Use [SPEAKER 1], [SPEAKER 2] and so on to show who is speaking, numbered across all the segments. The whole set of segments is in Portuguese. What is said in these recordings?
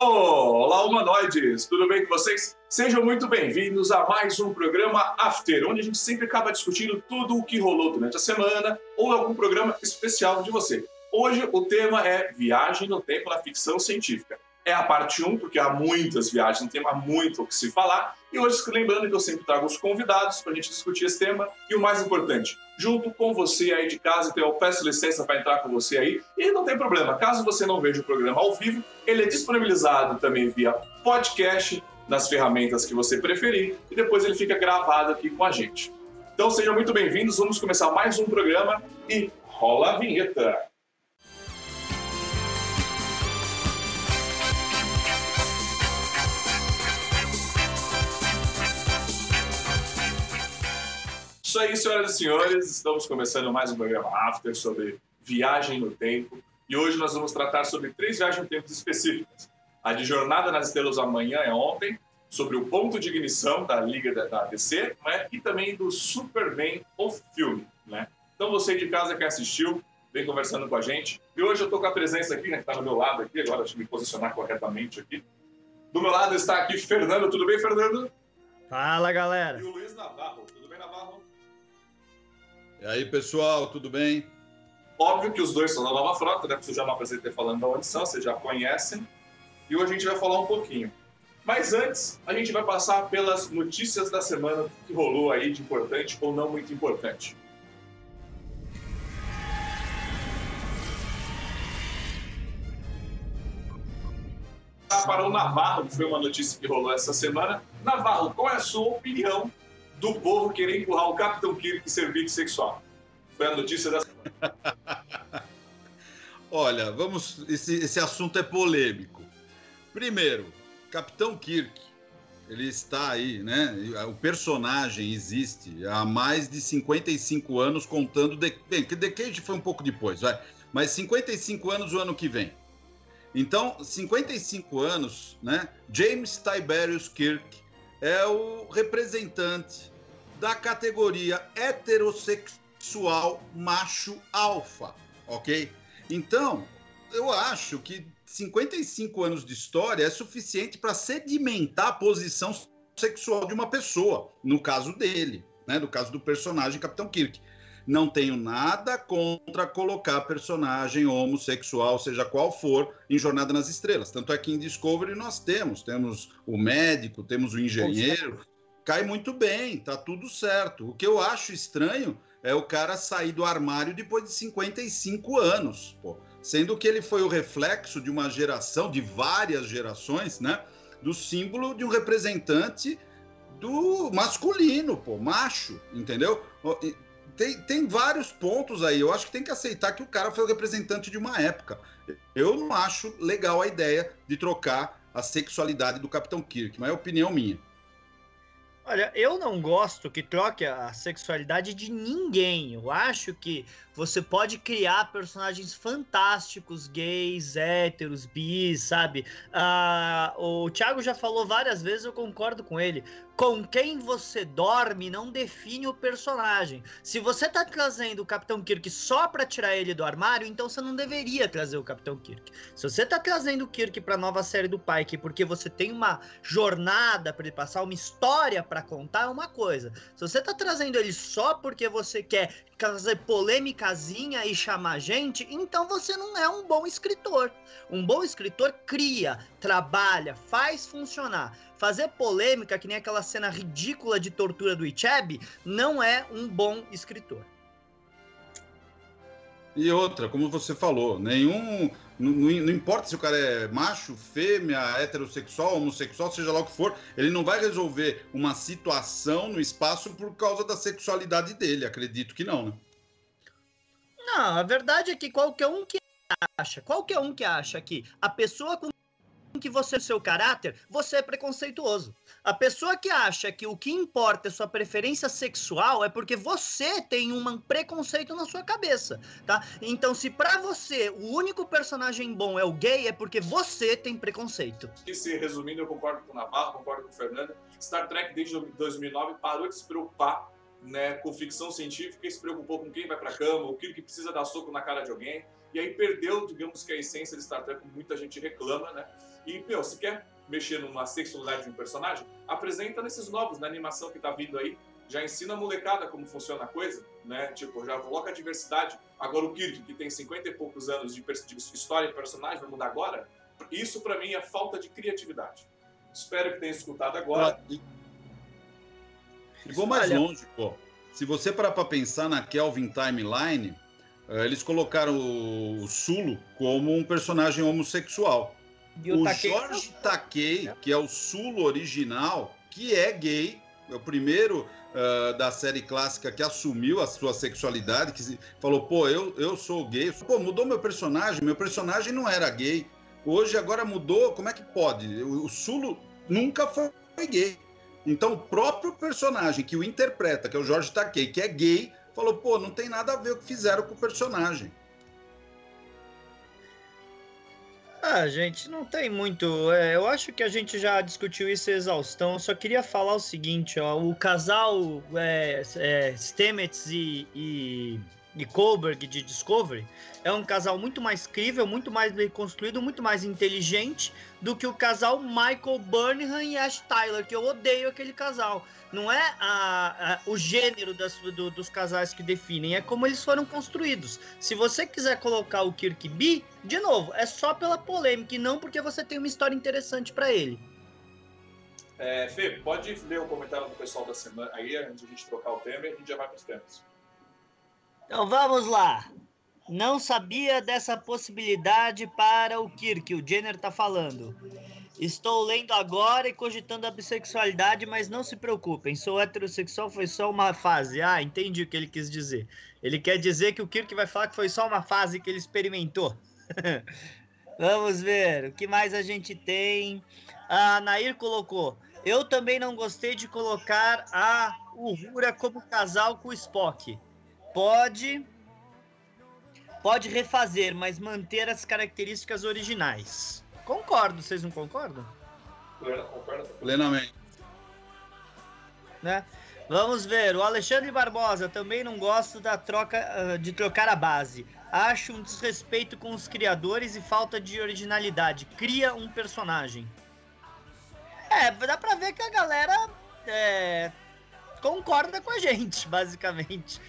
[SPEAKER 1] Olá, humanoides! Tudo bem com vocês? Sejam muito bem-vindos a mais um programa After, onde a gente sempre acaba discutindo tudo o que rolou durante a semana ou algum programa especial de você. Hoje o tema é Viagem no Tempo na Ficção Científica é a parte 1, porque há muitas viagens, não tem muito o que se falar. E hoje, lembrando que eu sempre trago os convidados para a gente discutir esse tema. E o mais importante, junto com você aí de casa, então eu peço licença para entrar com você aí. E não tem problema, caso você não veja o programa ao vivo, ele é disponibilizado também via podcast, nas ferramentas que você preferir, e depois ele fica gravado aqui com a gente. Então sejam muito bem-vindos, vamos começar mais um programa e rola a vinheta! Isso aí, senhoras e senhores, estamos começando mais um programa After sobre viagem no tempo. E hoje nós vamos tratar sobre três viagens no tempo específicas. A de Jornada nas Estrelas Amanhã é ontem, sobre o ponto de ignição da Liga da, DC, né? e também do Superman, o filme. Né? Então você de casa que assistiu, vem conversando com a gente. E hoje eu estou com a presença aqui, né, que está do meu lado aqui, agora deixa eu me posicionar corretamente aqui. Do meu lado está aqui Fernando, tudo bem, Fernando?
[SPEAKER 2] Fala, galera.
[SPEAKER 1] E o Luiz Navarro?
[SPEAKER 3] E aí, pessoal, tudo bem?
[SPEAKER 1] Óbvio que os dois são da nova frota, né? Porque eu já não apresentei falando da são, vocês já conhecem. E hoje a gente vai falar um pouquinho. Mas antes, a gente vai passar pelas notícias da semana que rolou aí de importante ou não muito importante. Para o Navarro, que foi uma notícia que rolou essa semana. Navarro, qual é a sua opinião do povo querer empurrar o Capitão Kirk serviço sexual. Foi a notícia semana.
[SPEAKER 3] Olha, vamos. Esse, esse assunto é polêmico. Primeiro, Capitão Kirk, ele está aí, né? O personagem existe há mais de 55 anos, contando. De, bem, que Decade foi um pouco depois, vai. Mas 55 anos o ano que vem. Então, 55 anos, né? James Tiberius Kirk é o representante da categoria heterossexual macho alfa, ok? Então, eu acho que 55 anos de história é suficiente para sedimentar a posição sexual de uma pessoa, no caso dele, né? No caso do personagem Capitão Kirk. Não tenho nada contra colocar personagem homossexual, seja qual for, em Jornada nas Estrelas. Tanto é que em Discovery nós temos, temos o médico, temos o engenheiro, cai muito bem, tá tudo certo. O que eu acho estranho é o cara sair do armário depois de 55 anos, pô. Sendo que ele foi o reflexo de uma geração, de várias gerações, né? Do símbolo de um representante do masculino, pô, macho, entendeu? Tem, tem vários pontos aí. Eu acho que tem que aceitar que o cara foi o representante de uma época. Eu não acho legal a ideia de trocar a sexualidade do Capitão Kirk, mas é opinião minha.
[SPEAKER 2] Olha, eu não gosto que troque a sexualidade de ninguém. Eu acho que você pode criar personagens fantásticos, gays, héteros, bis, sabe? Ah, o Thiago já falou várias vezes, eu concordo com ele com quem você dorme não define o personagem. Se você tá trazendo o Capitão Kirk só para tirar ele do armário, então você não deveria trazer o Capitão Kirk. Se você tá trazendo o Kirk para nova série do Pike porque você tem uma jornada para ele passar, uma história para contar, é uma coisa. Se você tá trazendo ele só porque você quer fazer polêmicazinha e chamar gente, então você não é um bom escritor. Um bom escritor cria, trabalha, faz funcionar. Fazer polêmica, que nem aquela cena ridícula de tortura do Icheb, não é um bom escritor.
[SPEAKER 3] E outra, como você falou, nenhum. Não, não, importa se o cara é macho, fêmea, heterossexual, homossexual, seja lá o que for, ele não vai resolver uma situação no espaço por causa da sexualidade dele. Acredito que não, né?
[SPEAKER 2] Não, a verdade é que qualquer um que acha, qualquer um que acha que a pessoa com que você seu caráter, você é preconceituoso. A pessoa que acha que o que importa é sua preferência sexual é porque você tem um preconceito na sua cabeça, tá? Então, se para você o único personagem bom é o gay, é porque você tem preconceito.
[SPEAKER 1] E se resumindo, eu concordo com o Navarro, concordo com o Fernando. Star Trek desde 2009 parou de se preocupar né, com ficção científica e se preocupou com quem vai para cama, o que precisa dar soco na cara de alguém e aí perdeu, digamos que a essência de Star Trek, muita gente reclama, né? E, meu, se quer mexer numa sexualidade de um personagem, apresenta nesses novos, na animação que tá vindo aí, já ensina a molecada como funciona a coisa, né? Tipo, já coloca a diversidade. Agora o Kirk, que tem 50 e poucos anos de, de história e personagem, vai mudar agora? Isso para mim é falta de criatividade. Espero que tenha escutado agora.
[SPEAKER 3] E, e vou mais Olha... longe, pô. Se você parar para pensar na Kelvin Timeline, eh, eles colocaram o Sulo como um personagem homossexual. E o, o Takei... Jorge Takei, que é o Sulo original, que é gay, é o primeiro uh, da série clássica que assumiu a sua sexualidade, que falou, pô, eu, eu sou gay. Pô, mudou meu personagem, meu personagem não era gay. Hoje agora mudou, como é que pode? O, o Sulo nunca foi gay. Então o próprio personagem que o interpreta, que é o Jorge Takei, que é gay, falou, pô, não tem nada a ver o que fizeram com o personagem.
[SPEAKER 2] Ah, gente, não tem muito. É, eu acho que a gente já discutiu isso exaustão. Eu só queria falar o seguinte, ó. O casal é, é, e, e e Kohlberg de Discovery é um casal muito mais crível, muito mais bem construído, muito mais inteligente do que o casal Michael Burnham e Ash Tyler, que eu odeio aquele casal. Não é a, a, o gênero das, do, dos casais que definem, é como eles foram construídos. Se você quiser colocar o Kirk B, de novo, é só pela polêmica e não porque você tem uma história interessante para ele.
[SPEAKER 1] É, Fê, pode ler o comentário do pessoal da semana aí, antes de a gente trocar o tema e a gente já vai para os temas.
[SPEAKER 2] Então vamos lá. Não sabia dessa possibilidade para o Kirk, o Jenner está falando. Estou lendo agora e cogitando a bissexualidade, mas não se preocupem, sou heterossexual, foi só uma fase. Ah, entendi o que ele quis dizer. Ele quer dizer que o Kirk vai falar que foi só uma fase que ele experimentou. Vamos ver, o que mais a gente tem? A Nair colocou. Eu também não gostei de colocar a Uhura como casal com o Spock pode pode refazer, mas manter as características originais. Concordo, vocês não concordam?
[SPEAKER 3] Plenamente.
[SPEAKER 2] Né? Vamos ver, o Alexandre Barbosa também não gosta da troca uh, de trocar a base. Acho um desrespeito com os criadores e falta de originalidade. Cria um personagem. É, dá pra ver que a galera é, concorda com a gente, basicamente.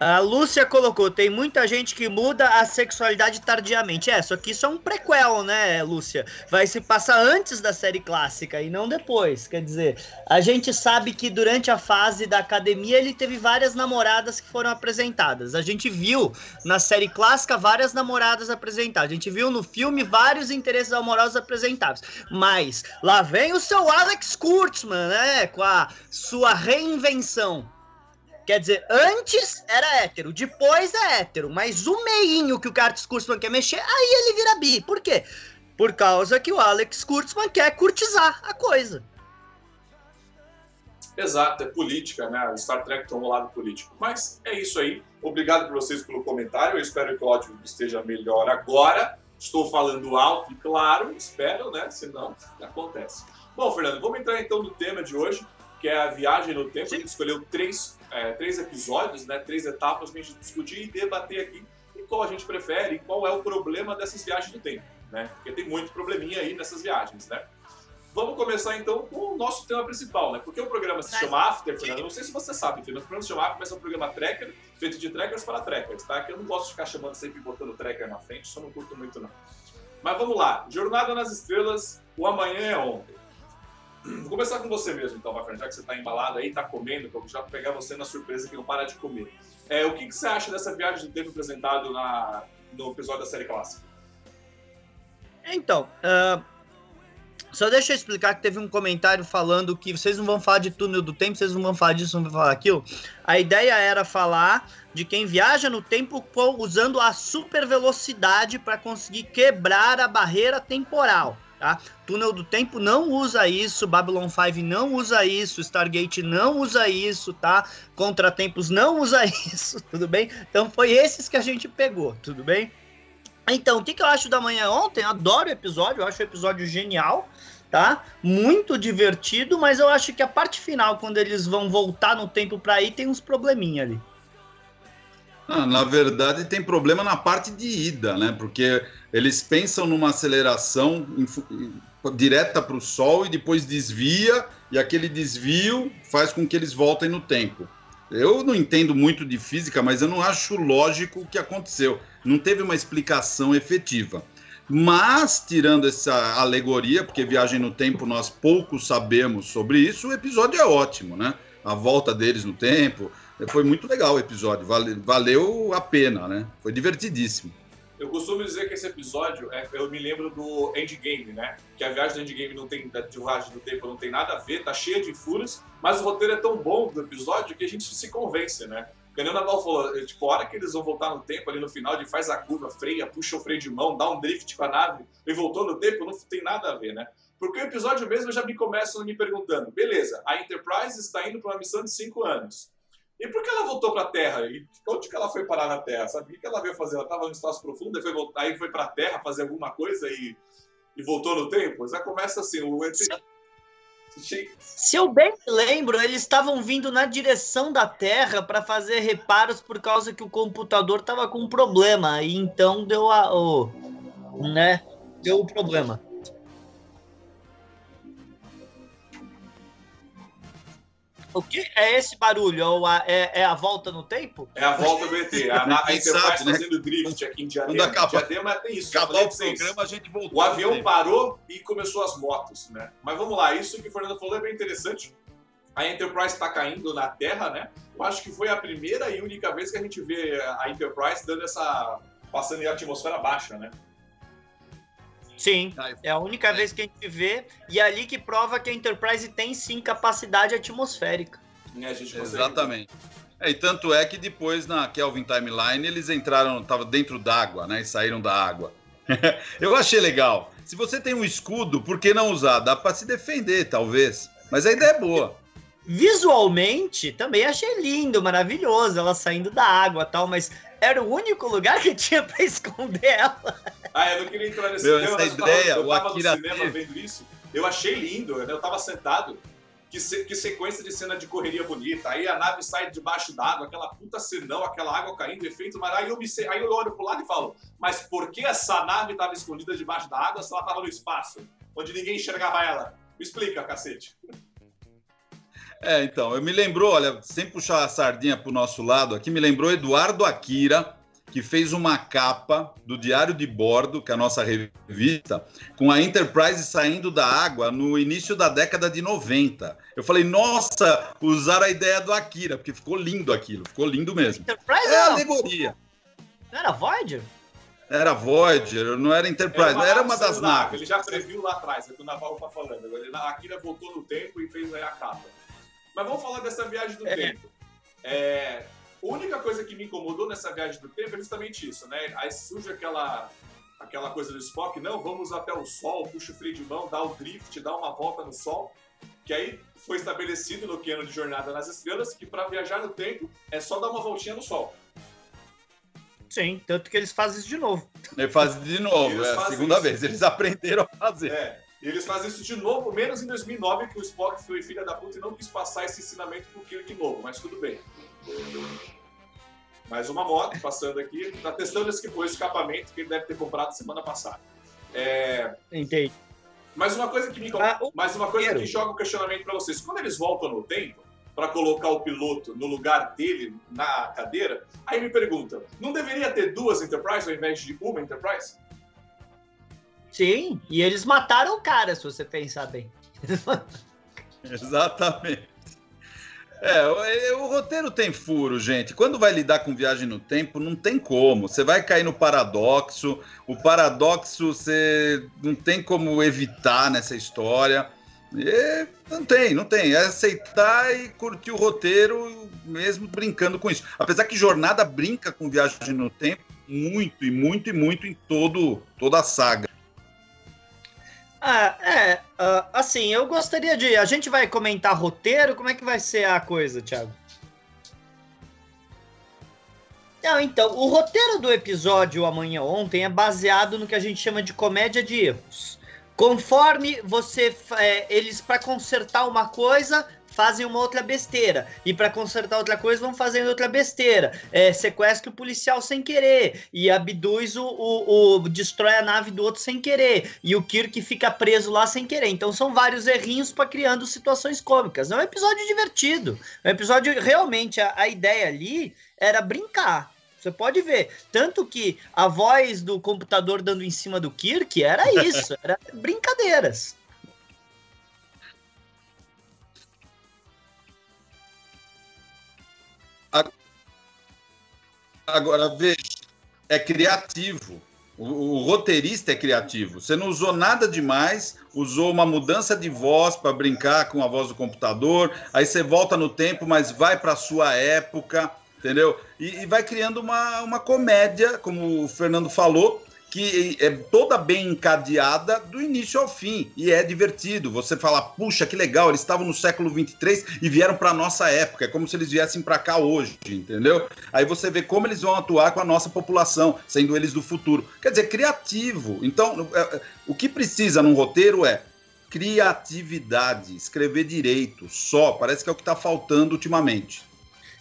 [SPEAKER 2] A Lúcia colocou: tem muita gente que muda a sexualidade tardiamente. É, só que isso é um prequel, né, Lúcia? Vai se passar antes da série clássica e não depois. Quer dizer, a gente sabe que durante a fase da academia ele teve várias namoradas que foram apresentadas. A gente viu na série clássica várias namoradas apresentadas. A gente viu no filme vários interesses amorosos apresentados. Mas lá vem o seu Alex Kurtzman, né? Com a sua reinvenção Quer dizer, antes era hétero, depois é hétero, mas o meinho que o Curtis Kurtzman quer mexer, aí ele vira bi. Por quê? Por causa que o Alex Kurtzman quer curtizar a coisa.
[SPEAKER 1] Exato, é política, né? Star Trek um lado político. Mas é isso aí. Obrigado por vocês pelo comentário. Eu espero que o áudio esteja melhor agora. Estou falando alto e claro, espero, né? Senão acontece. Bom, Fernando, vamos entrar então no tema de hoje, que é a viagem no tempo. Sim. A gente escolheu três é, três episódios, né, três etapas para a gente discutir e debater aqui e qual a gente prefere e qual é o problema dessas viagens do tempo, né? Porque tem muito probleminha aí nessas viagens, né? Vamos começar então com o nosso tema principal, né? Porque o programa se chama After, Fernando. Não sei se você sabe, mas o programa se chama After, mas é um programa tracker, feito de trackers para trackers, tá? Que eu não gosto de ficar chamando sempre botando tracker na frente, eu não curto muito não. Mas vamos lá. Jornada nas Estrelas, o amanhã é ontem. Vou começar com você mesmo, então, Rafael, já que você está embalado aí, está comendo, vou já pegar você na surpresa que não para de comer. É, o que, que, você acha dessa viagem do tempo apresentado na, no episódio da série clássica?
[SPEAKER 2] Então, uh, só deixa eu explicar que teve um comentário falando que vocês não vão falar de túnel do tempo, vocês não vão falar disso, não vão falar aquilo. A ideia era falar de quem viaja no tempo usando a super velocidade para conseguir quebrar a barreira temporal tá? Túnel do Tempo não usa isso, Babylon 5 não usa isso, Stargate não usa isso, tá? Contratempos não usa isso, tudo bem? Então foi esses que a gente pegou, tudo bem? Então, o que, que eu acho da manhã ontem? Adoro o episódio, eu acho o episódio genial, tá? Muito divertido, mas eu acho que a parte final, quando eles vão voltar no tempo para ir, tem uns probleminha ali.
[SPEAKER 3] Ah, na verdade, tem problema na parte de ida, né? Porque eles pensam numa aceleração direta para o Sol e depois desvia, e aquele desvio faz com que eles voltem no tempo. Eu não entendo muito de física, mas eu não acho lógico o que aconteceu. Não teve uma explicação efetiva. Mas, tirando essa alegoria, porque viagem no tempo nós pouco sabemos sobre isso, o episódio é ótimo, né? A volta deles no tempo. Foi muito legal o episódio, valeu a pena, né? Foi divertidíssimo.
[SPEAKER 1] Eu costumo dizer que esse episódio, é, eu me lembro do Endgame, né? Que a viagem do Endgame não tem, da viagem do tempo não tem nada a ver, tá cheia de furos, mas o roteiro é tão bom do episódio que a gente se convence, né? O Naval falou, é, tipo, a hora que eles vão voltar no tempo ali no final, de faz a curva, freia, puxa o freio de mão, dá um drift com a nave e voltou no tempo, não tem nada a ver, né? Porque o episódio mesmo já me começa me perguntando, beleza, a Enterprise está indo para uma missão de cinco anos. E por que ela voltou para a Terra? E onde que ela foi parar na Terra? Sabe o que ela veio fazer? Ela estava no espaço profundo, aí foi, voltar, aí foi para a Terra fazer alguma coisa e, e voltou no tempo? Já começa assim, o
[SPEAKER 2] Se eu bem me lembro, eles estavam vindo na direção da Terra para fazer reparos por causa que o computador estava com um problema. E então deu a. O, né? Deu o problema. O que é esse barulho? É, é, a volta no tempo?
[SPEAKER 1] É a volta do ET. A, a, a Enterprise né? fazendo drift aqui em Diadema. Quando
[SPEAKER 3] acaba, Diadema tem isso. Acabar o programa, a gente voltou.
[SPEAKER 1] O avião parou e começou as motos, né? Mas vamos lá, isso que o Fernando falou é bem interessante. A Enterprise está caindo na Terra, né? Eu acho que foi a primeira e única vez que a gente vê a Enterprise dando essa... passando em atmosfera baixa, né?
[SPEAKER 2] Sim, é a única vez que a gente vê, e é ali que prova que a Enterprise tem sim capacidade atmosférica.
[SPEAKER 3] É, Exatamente. É, e tanto é que depois na Kelvin Timeline eles entraram, estavam dentro d'água, né? E saíram da água. Eu achei legal. Se você tem um escudo, por que não usar? Dá para se defender, talvez. Mas a ideia é boa.
[SPEAKER 2] Visualmente, também achei lindo, maravilhoso, ela saindo da água tal, mas era o único lugar que tinha para esconder ela.
[SPEAKER 1] Ah, eu não queria entrar nesse
[SPEAKER 3] Meu, tema, essa ideia, eu tava
[SPEAKER 1] no cinema vendo isso. Eu achei lindo, né? Eu tava sentado. Que, se, que sequência de cena de correria bonita. Aí a nave sai debaixo d'água, aquela puta cenão, aquela água caindo, efeito, mas aí eu, me, aí eu olho pro lado e falo, mas por que essa nave estava escondida debaixo da água se ela estava no espaço, onde ninguém enxergava ela? Me explica, cacete.
[SPEAKER 3] É, então, eu me lembrou, olha, sem puxar a sardinha pro nosso lado aqui, me lembrou Eduardo Akira, que fez uma capa do Diário de Bordo, que é a nossa revista, com a Enterprise saindo da água no início da década de 90. Eu falei, nossa, usaram a ideia do Akira, porque ficou lindo aquilo, ficou lindo mesmo.
[SPEAKER 2] Enterprise
[SPEAKER 3] é a alegoria.
[SPEAKER 2] Não era Voyager?
[SPEAKER 3] Era Voyager, não era Enterprise, era uma, era uma das naves.
[SPEAKER 1] Ele já previu lá atrás, é o que o Naval está falando. A Akira voltou no tempo e fez a capa. Mas vamos falar dessa viagem do é. tempo. É, a única coisa que me incomodou nessa viagem do tempo é justamente isso, né? Aí surge aquela, aquela coisa do Spock, não, vamos até o Sol, puxa o freio de mão, dá o drift, dá uma volta no Sol, que aí foi estabelecido no Keno de Jornada nas Estrelas que para viajar no tempo é só dar uma voltinha no Sol.
[SPEAKER 2] Sim, tanto que eles fazem isso de novo.
[SPEAKER 3] Eles fazem de novo, eles é a segunda isso. vez. Eles aprenderam a fazer.
[SPEAKER 1] É, e eles fazem isso de novo, menos em 2009, que o Spock foi filha da puta e não quis passar esse ensinamento pro Kirk novo, mas tudo bem. Mais uma moto passando aqui, está testando esse, o escapamento que ele deve ter comprado semana passada. É...
[SPEAKER 2] Entendi.
[SPEAKER 1] Mas uma coisa que me ah, mas uma coisa que joga o um questionamento para vocês, quando eles voltam no tempo para colocar o piloto no lugar dele na cadeira, aí me pergunta, não deveria ter duas Enterprise ao invés de uma Enterprise?
[SPEAKER 2] Sim, e eles mataram o cara, se você pensar bem.
[SPEAKER 3] Exatamente. É, o, o, roteiro tem furo, gente. Quando vai lidar com viagem no tempo, não tem como. Você vai cair no paradoxo. O paradoxo você não tem como evitar nessa história. E não tem, não tem. É aceitar e curtir o roteiro, mesmo brincando com isso. Apesar que Jornada brinca com viagem no tempo muito, e muito, e muito em todo, toda a saga.
[SPEAKER 2] Ah, é. Uh, assim, eu gostaria de. A gente vai comentar roteiro? Como é que vai ser a coisa, Thiago? Não, então, o roteiro do episódio Amanhã Ontem é baseado no que a gente chama de comédia de erros. Conforme você. É, eles, para consertar uma coisa, fazem uma outra besteira. E para consertar outra coisa, vão fazendo outra besteira. É, sequestra o policial sem querer. E abduz o, o, o, destrói a nave do outro sem querer. E o Kirk fica preso lá sem querer. Então são vários errinhos para criando situações cômicas. É um episódio divertido. É um episódio realmente a, a ideia ali era brincar. Você pode ver. Tanto que a voz do computador dando em cima do Kirk era isso, era brincadeiras.
[SPEAKER 3] Agora, veja, é criativo. O, o, roteirista é criativo. Você não usou nada demais, usou uma mudança de voz para brincar com a voz do computador, aí você volta no tempo, mas vai para a sua época entendeu? E, e, vai criando uma, uma comédia, como o Fernando falou, que é toda bem encadeada do início ao fim e é divertido. Você fala, puxa, que legal, eles estavam no século 23 e vieram para nossa época, é como se eles viessem para cá hoje, entendeu? Aí você vê como eles vão atuar com a nossa população, sendo eles do futuro. Quer dizer, criativo. Então, é, é, o que precisa num roteiro é criatividade, escrever direito, só. Parece que é o que está faltando ultimamente.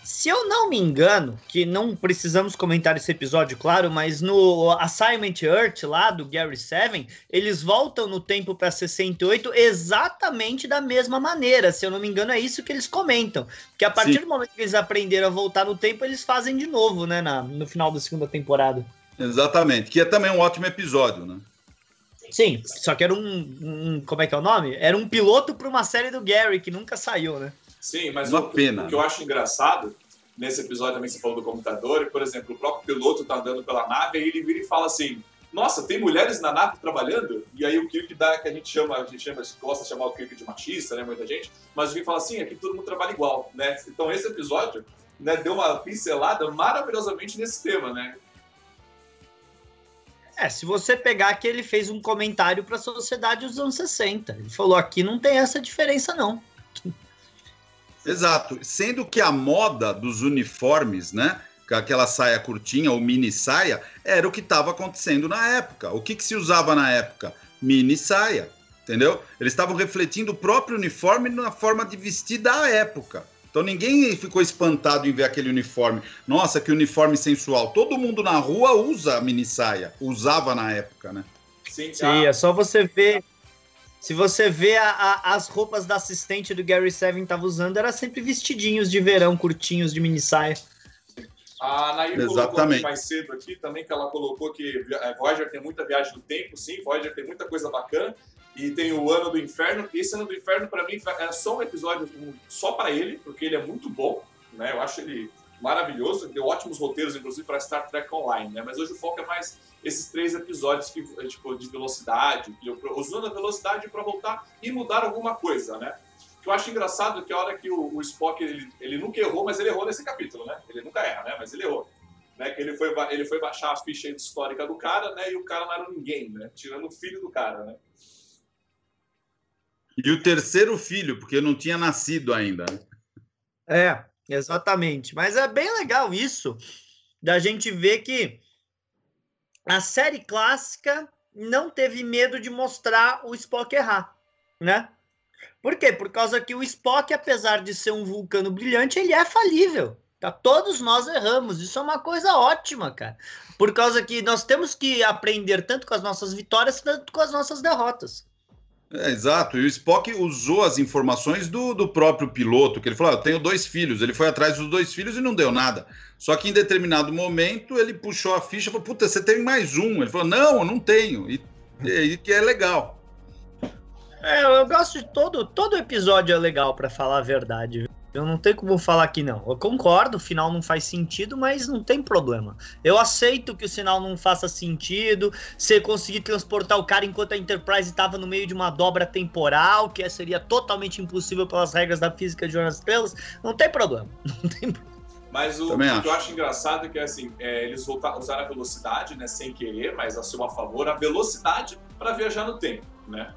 [SPEAKER 2] Se eu não me engano, que não precisamos comentar esse episódio, claro, mas no Assignment Earth lá do Gary Seven, eles voltam no tempo para 68 exatamente da mesma maneira. Se eu não me engano, é isso que eles comentam. Que a partir Sim. do momento que eles aprenderam a voltar no tempo, eles fazem de novo, né, na, no final da segunda temporada.
[SPEAKER 3] Exatamente, que é também um ótimo episódio, né?
[SPEAKER 2] Sim, só que era um, um como é que é o nome? Era um piloto para uma série do Gary que nunca saiu, né?
[SPEAKER 1] Sim, mas Uma o, pena. o que eu acho engraçado nesse episódio também você falou do computador, e, por exemplo, o próprio piloto tá andando pela nave e ele vira e fala assim: Nossa, tem mulheres na nave trabalhando? E aí o Kirk dá, que a gente chama, a gente chama, gosta de chamar o Kirk de machista, né? Muita gente, mas o Kirk fala assim: aqui todo mundo trabalha igual, né? Então esse episódio né, deu uma pincelada maravilhosamente nesse tema, né?
[SPEAKER 2] É, se você pegar que ele fez um comentário para a sociedade dos anos 60. Ele falou: aqui não tem essa diferença, não.
[SPEAKER 3] Exato. Sendo que a moda dos uniformes, né? Aquela saia curtinha ou mini saia, era o que estava acontecendo na época. O que, que se usava na época? Mini saia, entendeu? Eles estavam refletindo o próprio uniforme na forma de vestir da época. Então ninguém ficou espantado em ver aquele uniforme. Nossa, que uniforme sensual. Todo mundo na rua usa a mini saia. Usava na época, né?
[SPEAKER 2] Sim, Sim é só você ver se você vê a, a, as roupas da assistente do Gary Seven tava usando, era sempre vestidinhos de verão, curtinhos, de mini saia.
[SPEAKER 1] A Nair colocou mais cedo aqui também que ela colocou que é, Voyager tem muita viagem no tempo, sim, Voyager tem muita coisa bacana. E tem o Ano do Inferno. Esse Ano do Inferno, para mim, é só um episódio só para ele, porque ele é muito bom. Né? Eu acho ele maravilhoso. Deu ótimos roteiros, inclusive, para Star Trek Online. Né? Mas hoje o foco é mais esses três episódios que, tipo, de velocidade, usando a velocidade para voltar e mudar alguma coisa, né? O que eu acho engraçado é que a hora que o, o Spock, ele, ele nunca errou, mas ele errou nesse capítulo, né? Ele nunca erra, né? Mas ele errou. Né? Que ele foi, ele foi baixar a ficha histórica do cara, né? E o cara não era ninguém, né? Tirando o filho do cara, né?
[SPEAKER 3] E o terceiro filho, porque não tinha nascido ainda.
[SPEAKER 2] É, exatamente. Mas é bem legal isso, da gente ver que a série clássica não teve medo de mostrar o Spock errar, né? Por quê? Por causa que o Spock, apesar de ser um vulcano brilhante, ele é falível. Tá? Todos nós erramos. Isso é uma coisa ótima, cara. Por causa que nós temos que aprender tanto com as nossas vitórias, tanto com as nossas derrotas.
[SPEAKER 3] É, exato, e o Spock usou as informações do, do próprio piloto, que ele falou: ah, eu tenho dois filhos. Ele foi atrás dos dois filhos e não deu nada. Só que em determinado momento ele puxou a ficha e falou: Puta, você tem mais um. Ele falou: Não, eu não tenho. E, e que é legal.
[SPEAKER 2] É, eu gosto de todo, todo episódio é legal, para falar a verdade. Eu não tenho como falar que não. Eu concordo, o final não faz sentido, mas não tem problema. Eu aceito que o sinal não faça sentido. Você conseguir transportar o cara enquanto a Enterprise estava no meio de uma dobra temporal, que seria totalmente impossível pelas regras da física de Jornada Estrelas, não tem problema. Não tem problema.
[SPEAKER 1] Mas o, o, que eu acho engraçado é que assim, é, eles voltaram, usaram a velocidade, né, sem querer, mas a seu favor, a velocidade para viajar no tempo, né?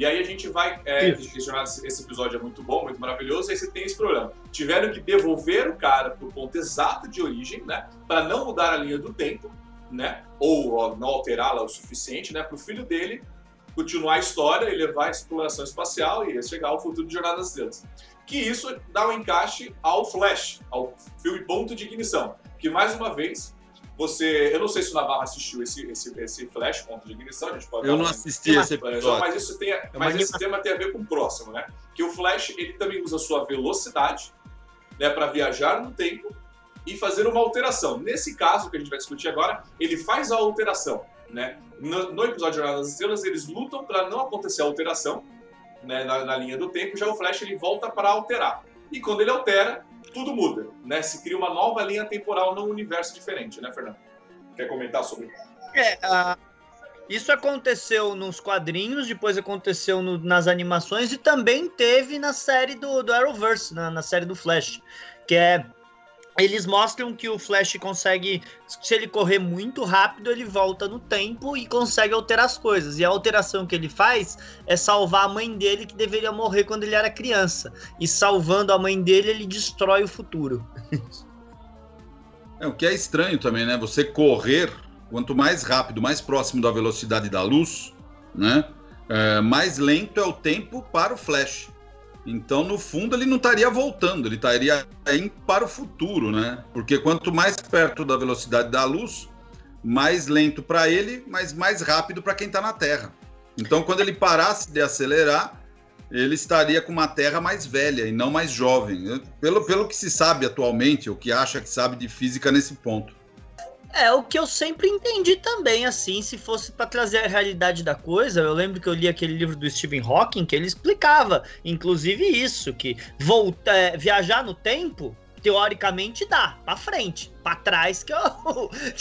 [SPEAKER 1] E aí a gente vai é, questionar esse episódio é muito bom, muito maravilhoso, e aí você tem esse problema. Tiveram que devolver o cara para o ponto exato de origem, né? Para não mudar a linha do tempo, né? Ou não alterá-la o suficiente, né? Para o filho dele continuar a história e levar a exploração espacial e chegar ao futuro de Jornada das Estrelas. Que isso dá um encaixe ao Flash, ao filme Ponto de Ignição, que mais uma vez você, eu não sei se o Navarro assistiu esse, esse, esse Flash, ponto de ignição, a gente pode
[SPEAKER 3] Eu não assisti esse episódio.
[SPEAKER 1] Mas, isso tem, é mas esse tema tem a ver com o próximo, né? Que o Flash, ele também usa sua velocidade, né, para viajar no tempo e fazer uma alteração. Nesse caso que a gente vai discutir agora, ele faz a alteração, né? No, no episódio Jornada das Estrelas, eles lutam para não acontecer a alteração, né, na, na linha do tempo, já o Flash ele volta para alterar. E quando ele altera, tudo muda, né? Se cria uma nova linha temporal num universo diferente, né, Fernando? Quer comentar sobre isso?
[SPEAKER 2] É, isso aconteceu nos quadrinhos, depois aconteceu no, nas animações e também teve na série do, do Arrowverse, na, na série do Flash, que é eles mostram que o Flash consegue, se ele correr muito rápido, ele volta no tempo e consegue alterar as coisas. E a alteração que ele faz é salvar a mãe dele que deveria morrer quando ele era criança. E salvando a mãe dele, ele destrói o futuro.
[SPEAKER 3] É, o que é estranho também, né? Você correr, quanto mais rápido, mais próximo da velocidade da luz, né? É, mais lento é o tempo para o Flash. Então, no fundo, ele não estaria voltando, ele estaria indo para o futuro, né? Porque quanto mais perto da velocidade da luz, mais lento para ele, mas mais rápido para quem está na Terra. Então, quando ele parasse de acelerar, ele estaria com uma Terra mais velha e não mais jovem. Pelo, pelo que se sabe atualmente, o que acha que sabe de física nesse ponto.
[SPEAKER 2] É, o que eu sempre entendi também, assim, se fosse para trazer a realidade da coisa, eu lembro que eu li aquele livro do Stephen Hawking que ele explicava, inclusive isso, que voltar, é, viajar no tempo, teoricamente dá, para frente, para trás que eu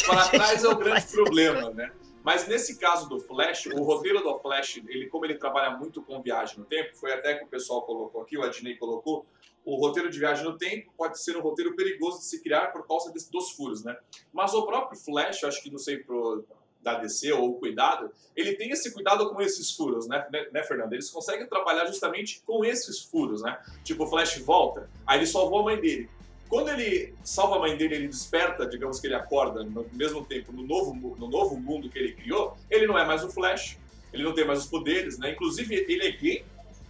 [SPEAKER 1] Para trás é o grande problema, né? Mas nesse caso do Flash, o roteiro do Flash, ele como ele trabalha muito com viagem no tempo, foi até que o pessoal colocou aqui, o Adnei colocou, o roteiro de viagem no tempo pode ser um roteiro perigoso de se criar por causa desse, dos furos, né? Mas o próprio Flash, acho que não sei pro da DC ou o cuidado, ele tem esse cuidado com esses furos, né, né, né, Fernando? Eles conseguem trabalhar justamente com esses furos, né? Tipo, o Flash volta, aí ele salvou a mãe dele. Quando ele salva a mãe dele, ele desperta, digamos que ele acorda no mesmo tempo no novo, no novo mundo que ele criou, ele não é mais o Flash, ele não tem mais os poderes, né? Inclusive, ele é gay,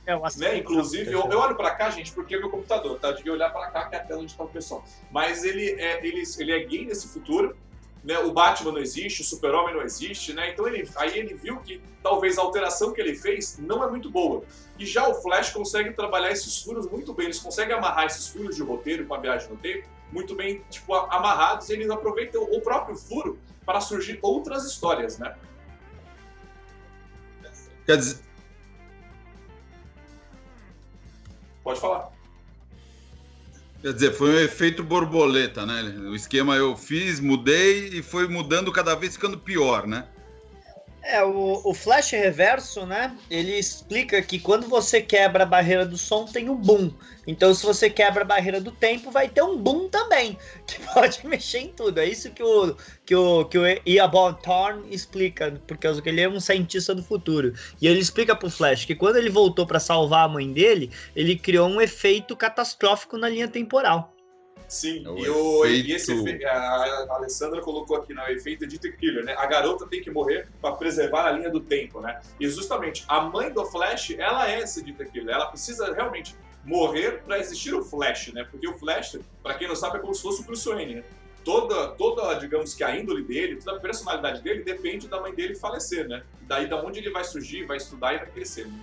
[SPEAKER 1] é, né? Inclusive, eu, eu olho para cá, gente, porque é meu computador, tá? Devia olhar para cá, que é a tela onde está o pessoal. Mas ele é, ele, ele é gay nesse futuro, né? O Batman não existe, o Super-Homem não existe, né? Então ele, aí ele viu que talvez a alteração que ele fez não é muito boa. E já o Flash consegue trabalhar esses furos muito bem, eles conseguem amarrar esses furos de roteiro com a viagem no tempo muito bem, tipo, amarrados, e eles aproveitam o próprio furo para surgir outras histórias, né?
[SPEAKER 3] Quer dizer,
[SPEAKER 1] Pode falar.
[SPEAKER 3] Quer dizer, foi um efeito borboleta, né? O esquema eu fiz, mudei e foi mudando cada vez ficando pior, né?
[SPEAKER 2] É, o, o flash reverso, né? Ele explica que quando você quebra a barreira do som, tem um boom. Então, se você quebra a barreira do tempo, vai ter um boom também, que pode mexer em tudo. É isso que o, que o, que o Iabon Thorne explica, porque ele é um cientista do futuro. E ele explica pro Flash que quando ele voltou para salvar a mãe dele, ele criou um efeito catastrófico na linha temporal.
[SPEAKER 1] Sim, é o e, o, efeito... e esse efeito, a Alessandra colocou aqui no efeito de Killer, né? A garota tem que morrer para preservar a linha do tempo, né? E justamente a mãe do Flash, ela é esse Dita Killer. Ela precisa realmente morrer para existir o Flash, né? Porque o Flash, para quem não sabe, é como se fosse o Bruce Wayne, né? Toda, toda, digamos que a índole dele, toda a personalidade dele depende da mãe dele falecer, né? Daí da onde ele vai surgir, vai estudar e vai crescer. Né?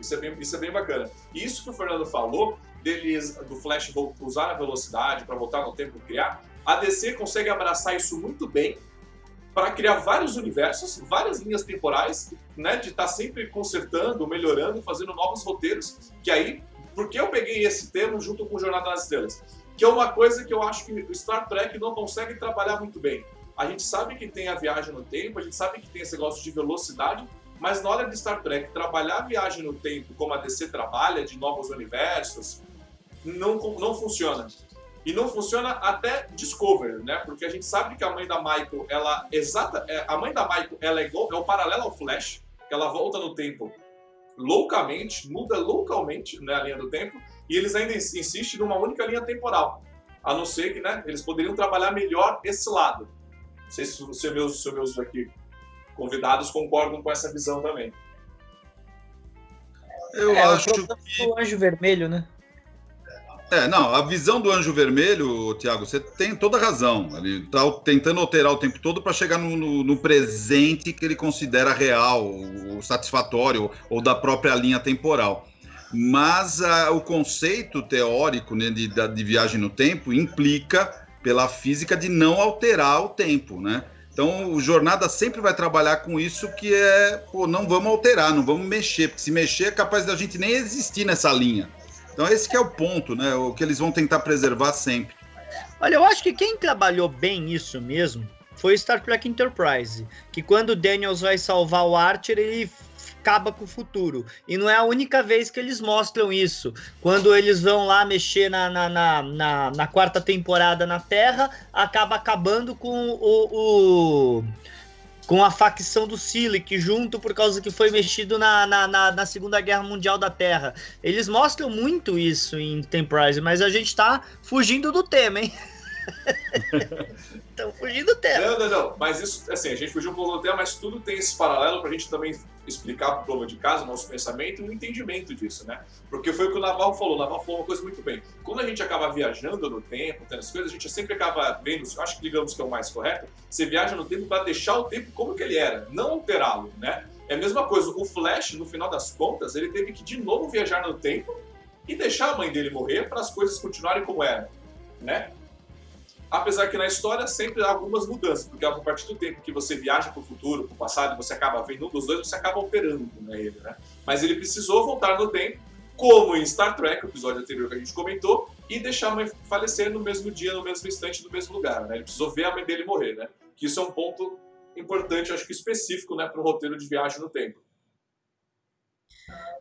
[SPEAKER 1] Isso é bem, isso é bem bacana. E isso que o Fernando falou deles, do Flash usar a velocidade para voltar no tempo e criar, a DC consegue abraçar isso muito bem para criar vários universos, várias linhas temporais, né, de estar tá sempre consertando, melhorando, fazendo novos roteiros, que aí, porque eu peguei esse termo junto com Jornada nas Estrelas, que é uma coisa que eu acho que o Star Trek não consegue trabalhar muito bem. A gente sabe que tem a viagem no tempo, a gente sabe que tem esse negócio de velocidade, mas na hora de Star Trek trabalhar a viagem no tempo como a DC trabalha, de novos universos, não, não funciona. E não funciona até Discovery, né? Porque a gente sabe que a mãe da Michael, ela exata, é, a mãe da Michael, ela é igual, é o paralelo ao Flash, que ela volta no tempo loucamente, muda localmente né, a linha do tempo, e eles ainda insistem numa única linha temporal. A não ser que, né, eles poderiam trabalhar melhor esse lado. Não sei se, se meus, se meus aqui convidados concordam com essa visão também.
[SPEAKER 2] Eu é, acho que. O Anjo Vermelho, né?
[SPEAKER 3] É, não, a visão do Anjo Vermelho, Tiago, você tem toda razão. Ele está tentando alterar o tempo todo para chegar no, no, no, presente que ele considera real, o satisfatório, ou da própria linha temporal. Mas a, o conceito teórico né, de, de viagem no tempo implica, pela física, de não alterar o tempo, né? Então, o Jornada sempre vai trabalhar com isso que é, pô, não vamos alterar, não vamos mexer, porque se mexer é capaz da gente nem existir nessa linha. Então, esse é o ponto, né? O que eles vão tentar preservar sempre.
[SPEAKER 2] Olha, eu acho que quem trabalhou bem isso mesmo foi Star Trek Enterprise, que quando o Daniels vai salvar o Archer, ele acaba com o futuro. E não é a única vez que eles mostram isso. Quando eles vão lá mexer na, na, na, na, na quarta temporada na Terra, acaba acabando com o, o com a facção do Silic junto por causa que foi mexido na, na, na, na, Segunda Guerra Mundial da Terra. Eles mostram muito isso em Temprise, mas a gente tá fugindo do tema, hein? Estão fugindo do tema.
[SPEAKER 1] Não, não, não. Mas isso, assim, a gente fugiu um pouco do tema, mas tudo tem esse paralelo para a gente também explicar para o prova de casa, nosso pensamento e o entendimento disso, né? Porque foi o que o Naval falou. O Naval falou uma coisa muito bem. Quando a gente acaba viajando no tempo, tendo as coisas, a gente sempre acaba vendo, acho que digamos que é o mais correto, você viaja no tempo para deixar o tempo como que ele era, não alterá-lo, né? É a mesma coisa. O Flash, no final das contas, ele teve que de novo viajar no tempo e deixar a mãe dele morrer para as coisas continuarem como eram, né? Apesar que na história sempre há algumas mudanças, porque a partir do tempo que você viaja para o futuro, para o passado, você acaba vendo um dos dois, você acaba operando né, ele, né? Mas ele precisou voltar no tempo, como em Star Trek, o episódio anterior que a gente comentou, e deixar a mãe falecer no mesmo dia, no mesmo instante, no mesmo lugar, né? Ele precisou ver a mãe dele morrer, né? Que isso é um ponto importante, acho que específico, né, para o roteiro de viagem no tempo.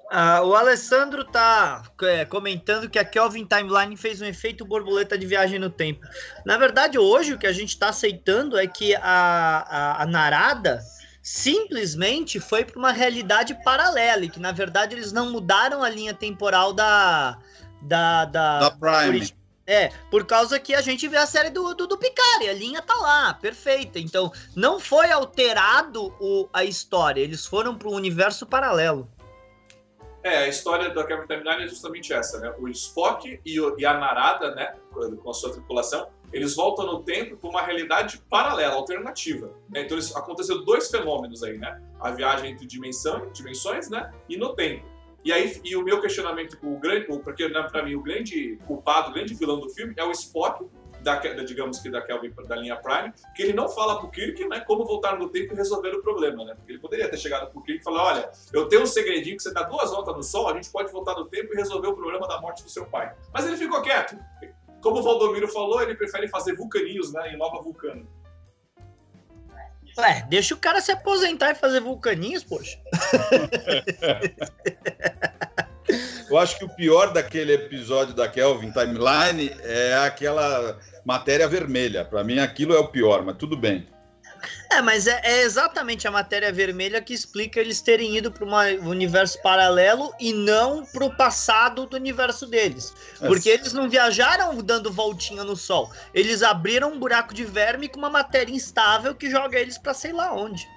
[SPEAKER 2] Ah, o Alessandro tá é, comentando que a Kelvin Timeline fez um efeito borboleta de viagem no tempo. Na verdade, hoje o que a gente está aceitando é que a, a, a narada simplesmente foi para uma realidade paralela e que na verdade eles não mudaram a linha temporal da da, da,
[SPEAKER 3] da Prime.
[SPEAKER 2] É, por causa que a gente vê a série do, do, do Picard, a linha tá lá, perfeita. Então, não foi alterado o, a história, eles foram para um universo paralelo.
[SPEAKER 1] É, a história da Captain Nine é justamente essa, né? O Spock e, o, e, a Narada, né, com a sua tripulação, eles voltam no tempo para uma realidade paralela, alternativa. Né? Então, aconteceu dois fenômenos aí, né? A viagem entre dimensão, dimensões, né? E no tempo. E aí, e o meu questionamento, o grande, porque né, para mim o grande culpado, o grande vilão do filme é o Spock, da, digamos que da Kelvin, da linha Prime, que ele não fala pro Kirk, né, como voltar no tempo e resolver o problema, né? Porque ele poderia ter chegado pro Kirk e falar, olha, eu tenho um segredinho que você dá duas voltas no Sol, a gente pode voltar no tempo e resolver o problema da morte do seu pai. Mas ele ficou quieto. Como o Valdomiro falou, ele prefere fazer vulcaninhos, né, em Nova Vulcano.
[SPEAKER 2] Ué, deixa o cara se aposentar e fazer vulcaninhos, poxa.
[SPEAKER 3] Eu acho que o pior daquele episódio da Kelvin Timeline é aquela matéria vermelha. Para mim, aquilo é o pior, mas tudo bem.
[SPEAKER 2] É, mas é, é, exatamente a matéria vermelha que explica eles terem ido para um universo paralelo e não para o passado do universo deles. É. Porque eles não viajaram dando voltinha no Sol. Eles abriram um buraco de verme com uma matéria instável que joga eles para sei lá onde.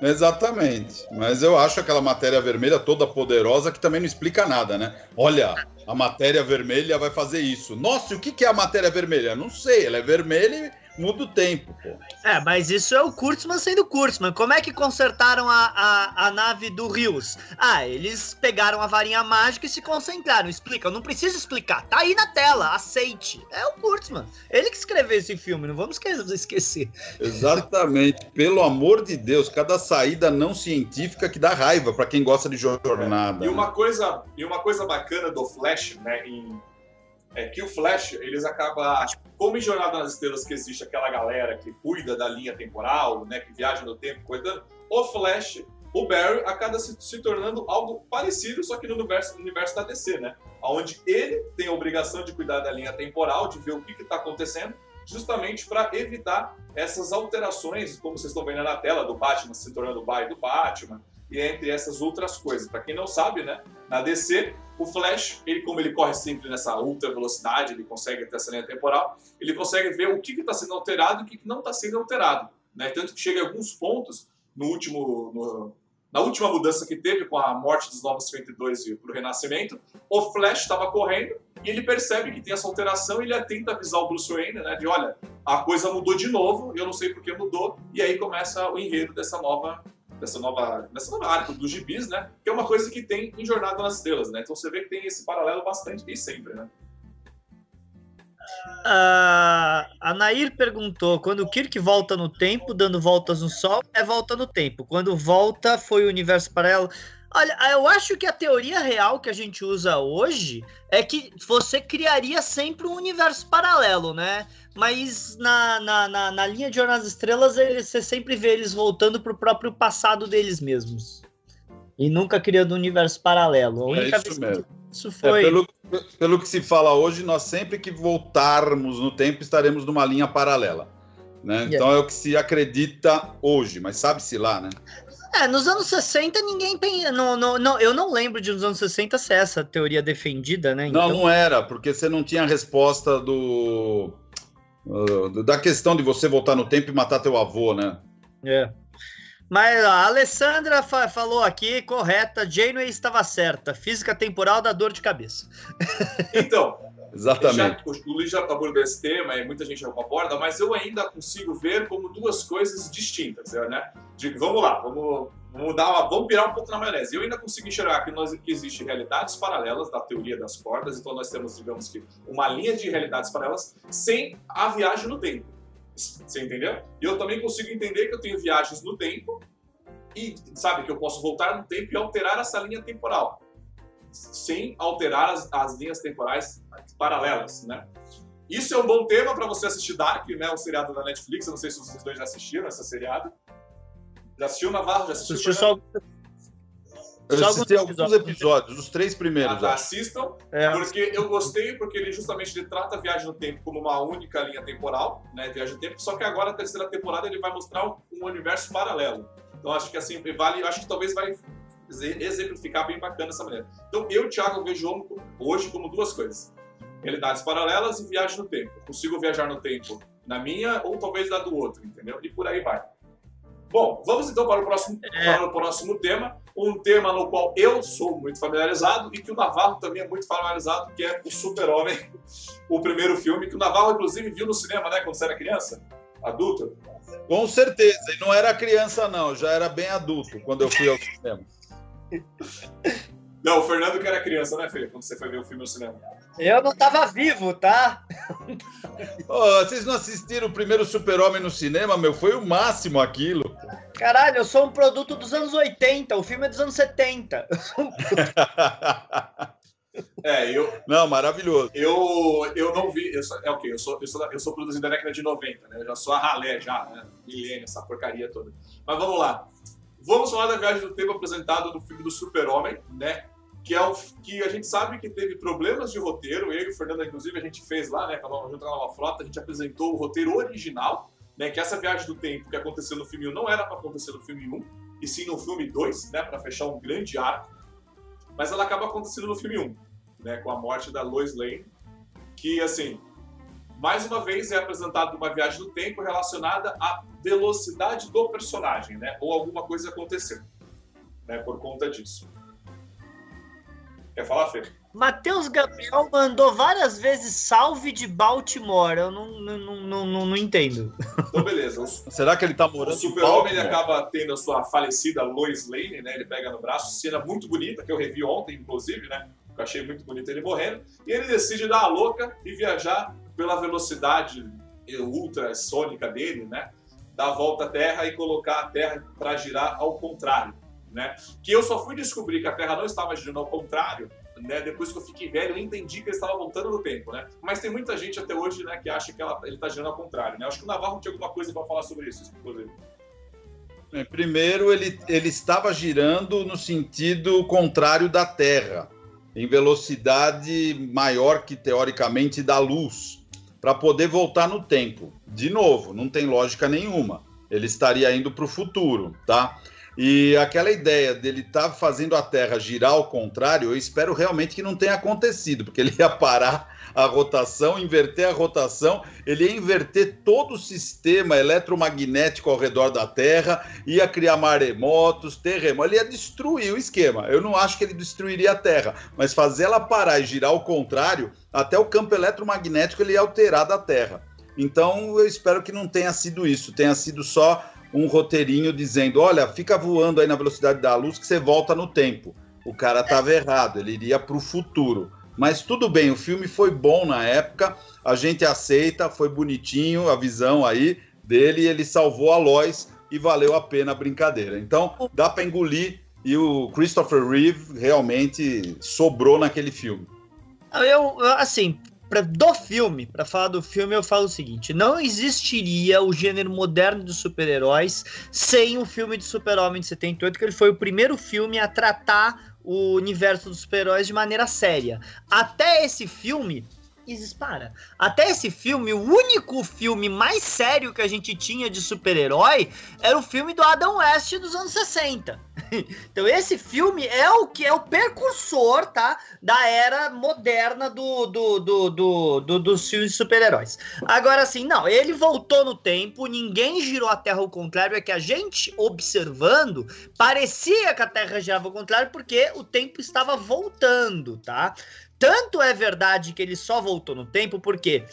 [SPEAKER 3] Exatamente. Mas eu acho aquela matéria vermelha toda poderosa que também não explica nada, né? Olha, a matéria vermelha vai fazer isso. Nossa, o que é a matéria vermelha? Não sei, ela é vermelha muda o tempo, pô.
[SPEAKER 2] É, mas isso é o Kurtzman sendo Kurtzman. Como é que consertaram a, a, a nave do Rios? Ah, eles pegaram a varinha mágica e se concentraram. Explica, eu não preciso explicar. Tá aí na tela, aceite. É o Kurtzman. Ele que escreveu esse filme, não vamos esquecer.
[SPEAKER 3] Exatamente. Pelo amor de Deus, cada saída não científica que dá raiva para quem gosta de jornada.
[SPEAKER 1] É. E uma coisa, e uma coisa bacana do Flash, né, em é que o Flash, eles acabam, como em Jornada nas Estrelas que existe aquela galera que cuida da linha temporal, né, que viaja no tempo, cuidando, o Flash, o Barry acaba se, se tornando algo parecido, só que no universo, no universo da DC, né? Onde ele tem a obrigação de cuidar da linha temporal, de ver o que está acontecendo, justamente para evitar essas alterações, como vocês estão vendo na tela, do Batman se tornando o pai do Batman, e entre essas outras coisas. Para quem não sabe, né, na DC, o Flash, ele como ele corre sempre nessa ultra velocidade, ele consegue ter essa linha temporal, ele consegue ver o que está sendo alterado e o que, que não está sendo alterado. Né? Tanto que chega a alguns pontos, no último, no, na última mudança que teve com a morte dos Novos 52 e pro Renascimento, o Flash estava correndo e ele percebe que tem essa alteração e ele tenta avisar o Bruce Wayne, né, de olha, a coisa mudou de novo, eu não sei por que mudou, e aí começa o enredo dessa nova dessa nova, dessa nova área dos gibis, né, que é uma coisa que tem em Jornada nas Estrelas, né, então você vê que tem esse paralelo bastante e sempre, né.
[SPEAKER 2] Uh, a Nair perguntou: quando o Kirk volta no tempo, dando voltas no Sol, é volta no tempo. Quando volta, foi o universo paralelo. Olha, eu acho que a teoria real que a gente usa hoje é que você criaria sempre um universo paralelo, né? Mas na, na, na, na linha de Jornada das Estrelas, você sempre vê eles voltando pro próprio passado deles mesmos. E nunca criando um universo paralelo. A
[SPEAKER 3] É
[SPEAKER 2] única
[SPEAKER 3] isso
[SPEAKER 2] vez
[SPEAKER 3] mesmo.
[SPEAKER 2] que isso
[SPEAKER 3] É,
[SPEAKER 2] foi.
[SPEAKER 3] pelo, pelo que se fala hoje, nós sempre que voltarmos no tempo estaremos numa linha paralela. Né? Então é o que se acredita hoje, mas sabe-se lá, né?
[SPEAKER 2] É, nos anos 60 ninguém pensa. Não, não, não, eu não lembro de nos anos 60 ser essa teoria defendida, né?
[SPEAKER 3] Não, não era, porque você não tinha a resposta do. Uh, da questão de você voltar no tempo e matar teu avô, né?
[SPEAKER 2] É. Mas a Alessandra fa- falou aqui, correta, Janeway estava certa. Física temporal dá dor de cabeça.
[SPEAKER 1] Então,
[SPEAKER 3] Exatamente.
[SPEAKER 1] Já, o Luiz já abordou esse tema e muita gente já concorda, mas eu ainda consigo ver como duas coisas distintas, né? De, vamos lá, vamos, vamos, dar uma, vamos pirar um pouco na maionese. Eu ainda consigo enxergar que, nós, que existem realidades paralelas da teoria das cordas, então nós temos, digamos que, uma linha de realidades paralelas sem a viagem no tempo. Você entendeu? E eu também consigo entender que eu tenho viagens no tempo e, sabe, que eu posso voltar no tempo e alterar essa linha temporal sem alterar as, as linhas temporais paralelas, né? Isso é um bom tema para você assistir Dark, né? Um seriado da Netflix. Eu não sei se vocês dois já assistiram essa seriado. Já assistiu Navarro? Já assistiu?
[SPEAKER 2] Assistiu
[SPEAKER 1] Fernando?
[SPEAKER 2] só.
[SPEAKER 3] Eu
[SPEAKER 2] Só
[SPEAKER 3] assisti
[SPEAKER 2] alguns
[SPEAKER 3] alguns episódios, os três
[SPEAKER 1] Ah,
[SPEAKER 3] primeiros.
[SPEAKER 1] tá,
[SPEAKER 3] acho.
[SPEAKER 1] assistam,
[SPEAKER 2] É.
[SPEAKER 1] porque eu gostei, porque ele justamente ele trata a viagem no tempo como uma única linha temporal, né? Viagem no tempo. Só que agora, a terceira temporada, ele vai mostrar um, universo paralelo. Então, acho que assim, vale, acho que talvez vai exe- exemplificar bem bacana essa maneira. Então, eu, Thiago, vejo hoje como- hoje como duas coisas: realidades paralelas e viagem no tempo. Eu consigo viajar no tempo na minha ou talvez na do outro, entendeu? E por aí vai. Bom, vamos então para o próximo, para o próximo tema, um tema no qual eu sou muito familiarizado e que o Navarro também é muito familiarizado, que é o Super-Homem, o primeiro filme, que o Navarro, inclusive, viu no cinema, né, quando você era criança, adulto.
[SPEAKER 3] Com certeza. E não era criança, não. Já era bem adulto quando eu fui ao cinema.
[SPEAKER 1] Não, o Fernando que era criança, né, Fê, quando você foi ver o filme no cinema.
[SPEAKER 2] Eu não tava vivo, tá?
[SPEAKER 3] Ô, vocês não assistiram o primeiro Super-Homem no cinema, meu? Foi o máximo aquilo.
[SPEAKER 2] Caralho, eu sou um produto dos anos 80, o filme é dos anos 70.
[SPEAKER 1] É, eu,
[SPEAKER 3] não, maravilhoso.
[SPEAKER 1] eu, eu não vi, eu sou, é o quê? Eu sou, eu, sou, eu sou produzido da década de 90, né, eu já sou a ralé já, né, milênio, essa porcaria toda. Mas vamos lá. Vamos falar da viagem do tempo apresentada no filme do Super-Homem, né? Que é o que a gente sabe que teve problemas de roteiro. Eu e o Fernando, inclusive, a gente fez lá, né? Junto com a nova frota, a gente apresentou o roteiro original, né? Que essa viagem do tempo que aconteceu no filme 1 não era para acontecer no filme 1, e sim no filme 2, né? Para fechar um grande arco. Mas ela acaba acontecendo no filme 1, né? Com a morte da Lois Lane, que assim, mais uma vez é apresentado uma viagem no tempo relacionada à velocidade do personagem, né? Ou alguma coisa aconteceu, né? Por conta disso. Quer falar, Fê?
[SPEAKER 2] Matheus Gabriel mandou várias vezes salve de Baltimore. Eu não, não, não, não, não entendo.
[SPEAKER 1] Então, beleza. O,
[SPEAKER 3] Será que ele tá
[SPEAKER 1] o
[SPEAKER 3] morando em
[SPEAKER 1] super-homem ele acaba tendo a sua falecida Lois Lane, né? Ele pega no braço, cena muito bonita, que eu revi ontem, inclusive, né? Eu achei muito bonito ele morrendo. E ele decide dar a louca e viajar pela velocidade ultrassônica dele, né? Dar a volta à Terra e colocar a Terra para girar ao contrário, né? Que eu só fui descobrir que a Terra não estava girando ao contrário, né? Depois que eu fiquei velho, eu entendi que ele estava voltando no tempo, né? Mas tem muita gente até hoje, né, que acha que ela, ele está girando ao contrário, né? Acho que o Navarro tinha alguma coisa para falar sobre isso, inclusive.
[SPEAKER 3] É, Primeiro, ele, ele estava girando no sentido contrário da Terra, em velocidade maior que teoricamente da luz, para poder voltar no tempo. De novo, não tem lógica nenhuma. Ele estaria indo para o futuro, tá? E aquela ideia dele estar tá fazendo a Terra girar ao contrário, eu espero realmente que não tenha acontecido, porque ele ia parar a rotação, inverter a rotação, ele ia inverter todo o sistema eletromagnético ao redor da Terra, ia criar maremotos, terremotos, ele ia destruir o esquema. Eu não acho que ele destruiria a Terra, mas fazer ela parar e girar ao contrário, até o campo eletromagnético ele ia alterar da Terra. Então eu espero que não tenha sido isso, tenha sido só um roteirinho dizendo: olha, fica voando aí na velocidade da luz que você volta no tempo. O cara estava errado, ele iria para o futuro. Mas tudo bem, o filme foi bom na época, a gente aceita, foi bonitinho a visão aí dele, ele salvou a Lois e valeu a pena a brincadeira. Então, dá para engolir e o Christopher Reeve realmente sobrou naquele filme.
[SPEAKER 2] Eu, assim, pra, do filme, para falar do filme, eu falo o seguinte: não existiria o gênero moderno de super-heróis sem o filme de Super-Homem de 78, que ele foi o primeiro filme a tratar o universo dos super-heróis de maneira séria. Até esse filme, Isis para. Até esse filme, o único filme mais sério que a gente tinha de super-herói era o filme do Adam West dos anos 60. então esse filme é o que é o precursor, tá? Da era moderna do, do, do, do, do dos filmes de super-heróis. Agora assim, não, ele voltou no tempo, ninguém girou a Terra ao contrário, é que a gente observando, parecia que a Terra girava ao contrário porque o tempo estava voltando, tá? Tanto é verdade que ele só voltou no tempo porque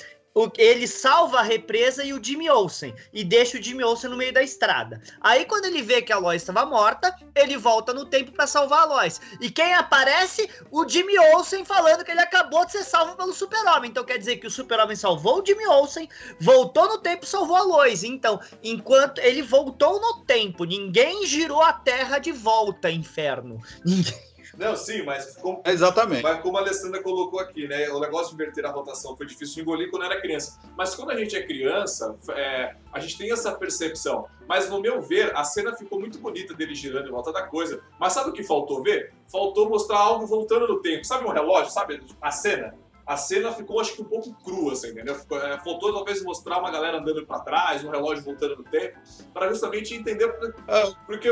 [SPEAKER 2] ele salva a represa e o Jimmy Olsen e deixa o Jimmy Olsen no meio da estrada. Aí quando ele vê que a Lois estava morta, ele volta no tempo para salvar a Lois. E quem aparece? O Jimmy Olsen falando que ele acabou de ser salvo pelo Super-Homem. Então quer dizer que o Super-Homem salvou o Jimmy Olsen, voltou no tempo e salvou a Lois. Então, enquanto ele voltou no tempo, ninguém girou a Terra de volta, inferno. Ninguém
[SPEAKER 1] não, sim, mas como,
[SPEAKER 3] Exatamente.
[SPEAKER 1] Mas como a Alessandra colocou aqui, né? O negócio de inverter a rotação foi difícil de engolir quando era criança. Mas quando a gente é criança, é, a gente tem essa percepção. Mas no meu ver, a cena ficou muito bonita dele girando em volta da coisa. Mas sabe o que faltou ver? Faltou mostrar algo voltando no tempo. Sabe um relógio? Sabe a cena? A cena ficou, acho que, um pouco crua, assim, entendeu? Ficou, é, faltou talvez mostrar uma galera andando para trás, um relógio voltando no tempo, para justamente entender. Ah, porque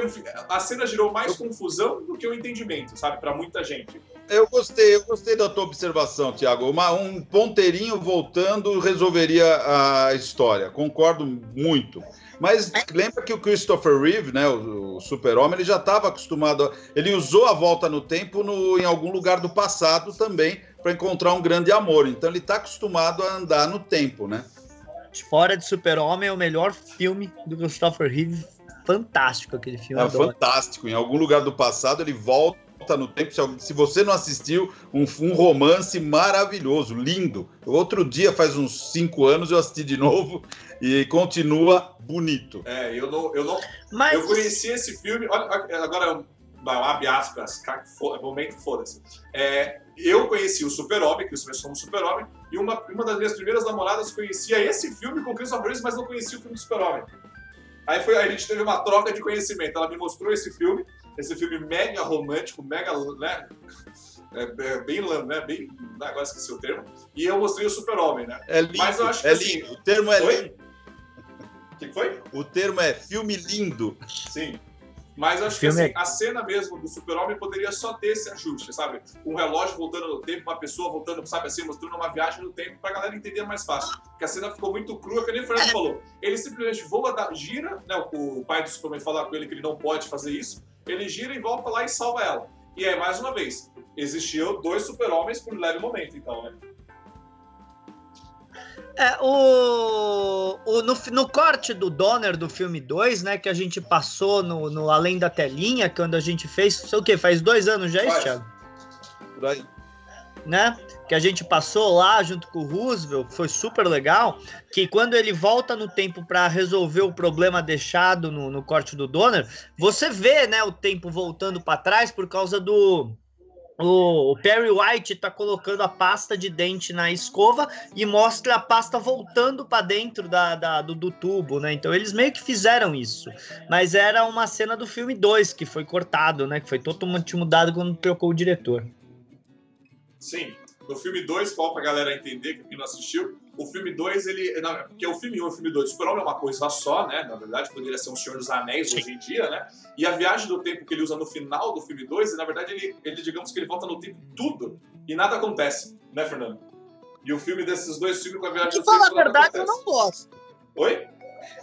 [SPEAKER 1] a cena gerou mais confusão do que o entendimento, sabe? Para muita gente.
[SPEAKER 3] Eu gostei, eu gostei da tua observação, Tiago. Um ponteirinho voltando resolveria a história. Concordo muito. Mas lembra que o Christopher Reeve, né, o, o super-homem, ele já estava acostumado. A, ele usou a volta no tempo no, em algum lugar do passado também para encontrar um grande amor. Então ele está acostumado a andar no tempo, né?
[SPEAKER 2] Fora de Super-Homem é o melhor filme do Christopher Reeve. Fantástico aquele filme.
[SPEAKER 3] É adoro. fantástico. Em algum lugar do passado ele volta no tempo. Se você não assistiu, um, um, romance maravilhoso, lindo. Outro dia, faz uns cinco anos, eu assisti de novo e continua bonito.
[SPEAKER 1] É, eu não. Eu, não, Mas... eu conheci esse filme. Olha, agora, abre aspas, momento foda-se. É, eu conheci o Super-Homem, que começou como Super-Homem, e uma, uma das minhas primeiras namoradas conhecia esse filme com Christopher Reeve, mas não conhecia o filme do Super-Homem. Aí foi, a gente teve uma troca de conhecimento. Ela me mostrou esse filme, esse filme mega romântico, mega, né? É, é bem, né, bem, agora esqueci o termo. E eu mostrei o Super-Homem, né?
[SPEAKER 3] É lindo, Mas eu acho que é assim, lindo. O termo é
[SPEAKER 1] foi? lindo. O que foi?
[SPEAKER 3] O termo é filme lindo.
[SPEAKER 1] Sim. Mas acho que assim, a cena mesmo do Super-Homem poderia só ter esse ajuste, sabe? Um relógio voltando no tempo, uma pessoa voltando, sabe assim, mostrando uma viagem no tempo pra galera entender mais fácil. Porque a cena ficou muito crua, que nem o Fernando falou. Ele simplesmente voa, da, gira, né? O pai do Superman fala com ele que ele não pode fazer isso. Ele gira e volta lá e salva ela. E aí, mais uma vez, existiam dois super-homens por um leve momento, então, né?
[SPEAKER 2] É, o, o no, no, corte do Donner do filme 2, né, que a gente passou no, no Além da Telinha, quando a gente fez, sei o que, faz dois anos já, isso, Thiago? Por aí. Né? Que a gente passou lá junto com o Roosevelt, foi super legal. Que quando ele volta no tempo para resolver o problema deixado no, no corte do Donner, você vê, né, o tempo voltando para trás por causa do o, Perry White tá colocando a pasta de dente na escova e mostra a pasta voltando para dentro da, da do, do, tubo, né? Então eles meio que fizeram isso. Mas era uma cena do filme 2 que foi cortado, né? Que foi totalmente mudado quando trocou o diretor.
[SPEAKER 1] Sim. No filme 2, só pra galera entender, que quem não assistiu, o filme 2, ele. Não, porque o filme 1 um e o filme 2, Super-Homem é uma coisa só, né? Na verdade, poderia ser um Senhor dos Anéis Sim. hoje em dia, né? E a viagem do tempo que ele usa no final do filme 2, na verdade, ele, ele, digamos que ele volta no tempo tudo e nada acontece, né, Fernando? E o filme desses dois filmes com a viagem do
[SPEAKER 2] tempo. Falar a verdade, eu não gosto.
[SPEAKER 1] Oi?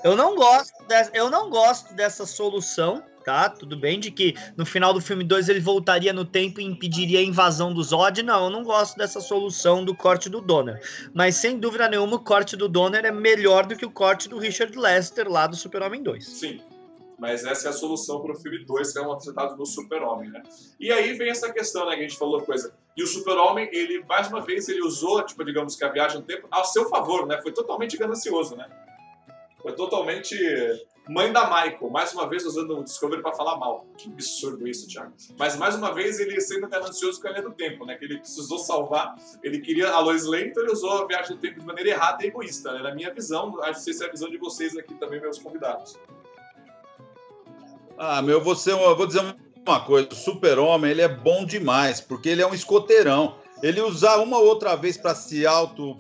[SPEAKER 2] Eu não gosto, de, eu não gosto dessa solução tá? Tudo bem de que no final do filme 2 ele voltaria no tempo e impediria a invasão do Zod. Não, eu não gosto dessa solução do corte do Donner. Mas sem dúvida nenhuma, o corte do Donner é melhor do que o corte do Richard Lester lá do Super-Homem 2.
[SPEAKER 1] Sim. Mas essa é a solução para o filme 2, que é um apresentado no Super-Homem, né? E aí vem essa questão, né, que a gente falou coisa. E o Super-Homem, ele, mais uma vez, ele usou, tipo, digamos que a viagem no tempo a seu favor, né? Foi totalmente ganancioso, né? Foi totalmente Mãe da Michael, mais uma vez usando o Discovery para falar mal. Que absurdo isso, Thiago. Mas mais uma vez ele sendo ganancioso com a linha do tempo, né? Que ele precisou salvar. Ele queria a Lois Lane, então ele usou a viagem do tempo de maneira errada e egoísta, né? Na minha visão, acho que essa é a visão de vocês aqui também, meus convidados.
[SPEAKER 3] Ah, meu, você, eu vou dizer uma coisa: o Super-Homem ele é bom demais, porque ele é um escoteirão. Ele usar uma ou outra vez para se auto.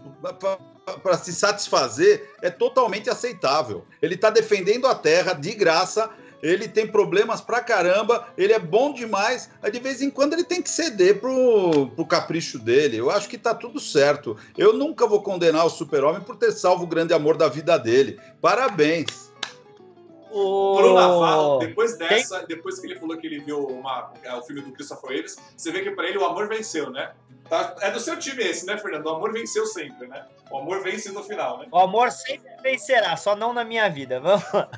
[SPEAKER 3] Pra para se satisfazer é totalmente aceitável. Ele está defendendo a terra de graça. Ele tem problemas pra caramba, ele é bom demais, mas de vez em quando ele tem que ceder pro, pro capricho dele. Eu acho que tá tudo certo. Eu nunca vou condenar o Super-Homem por ter salvo o grande amor da vida dele. Parabéns.
[SPEAKER 1] O... Pro Navarro, depois dessa, Tem... depois que ele falou que ele viu uma, é, o filme do Christopher Reeves, você vê que para ele o amor venceu, né? Tá, é do seu time esse, né, Fernando? O amor venceu sempre, né? O amor vence no final, né?
[SPEAKER 2] O amor sempre vencerá, só não na minha vida. Vamos lá.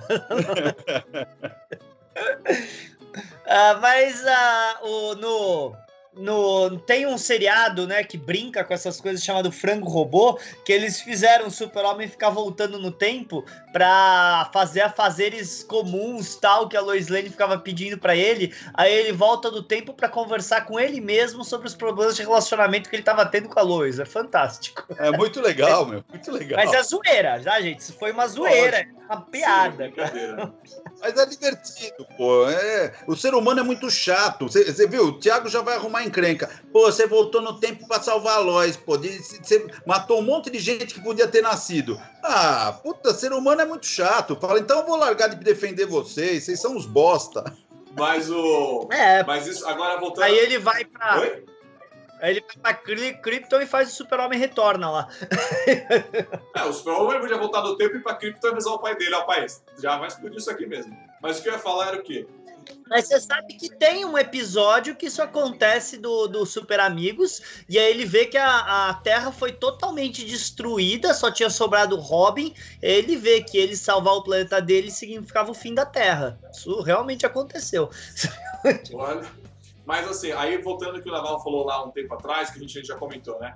[SPEAKER 2] uh, mas uh, o, no, no tem um seriado, né, que brinca com essas coisas chamado Frango Robô, que eles fizeram o Super-Homem ficar voltando no tempo para fazer afazeres comuns, tal que a Lois Lane ficava pedindo para ele. Aí ele volta do tempo para conversar com ele mesmo sobre os problemas de relacionamento que ele tava tendo com a Lois. É fantástico.
[SPEAKER 3] É muito legal, meu, muito legal.
[SPEAKER 2] Mas é zoeira, já, gente, isso foi uma zoeira, uma piada, Sim,
[SPEAKER 3] Mas é divertido, pô. É... O ser humano é muito chato. Você viu? O Thiago já vai arrumar encrenca. Pô, você voltou no tempo para salvar a Lois, pô. Você matou um monte de gente que podia ter nascido. Ah, puta, ser humano é muito chato. Fala, então eu vou largar de defender vocês, vocês são uns bosta.
[SPEAKER 1] Mas o. É. Mas isso, agora voltando.
[SPEAKER 2] Aí ele vai pra. Oi? Aí ele vai pra Krypton e faz o Super-Homem retorna lá.
[SPEAKER 1] É, o Super-Homem podia voltar no tempo e ir pra Krypton e avisar o pai dele, ó, pai, já vai explodir isso aqui mesmo. Mas o que eu ia falar era o quê?
[SPEAKER 2] Mas você sabe que tem um episódio que isso acontece do, do Super Amigos, e aí ele vê que a, a Terra foi totalmente destruída, só tinha sobrado Robin, ele vê que ele salvar o planeta dele significava o fim da Terra. Isso realmente aconteceu.
[SPEAKER 1] Olha, mas assim, aí voltando que o Naval falou lá um tempo atrás, que a gente já comentou, né?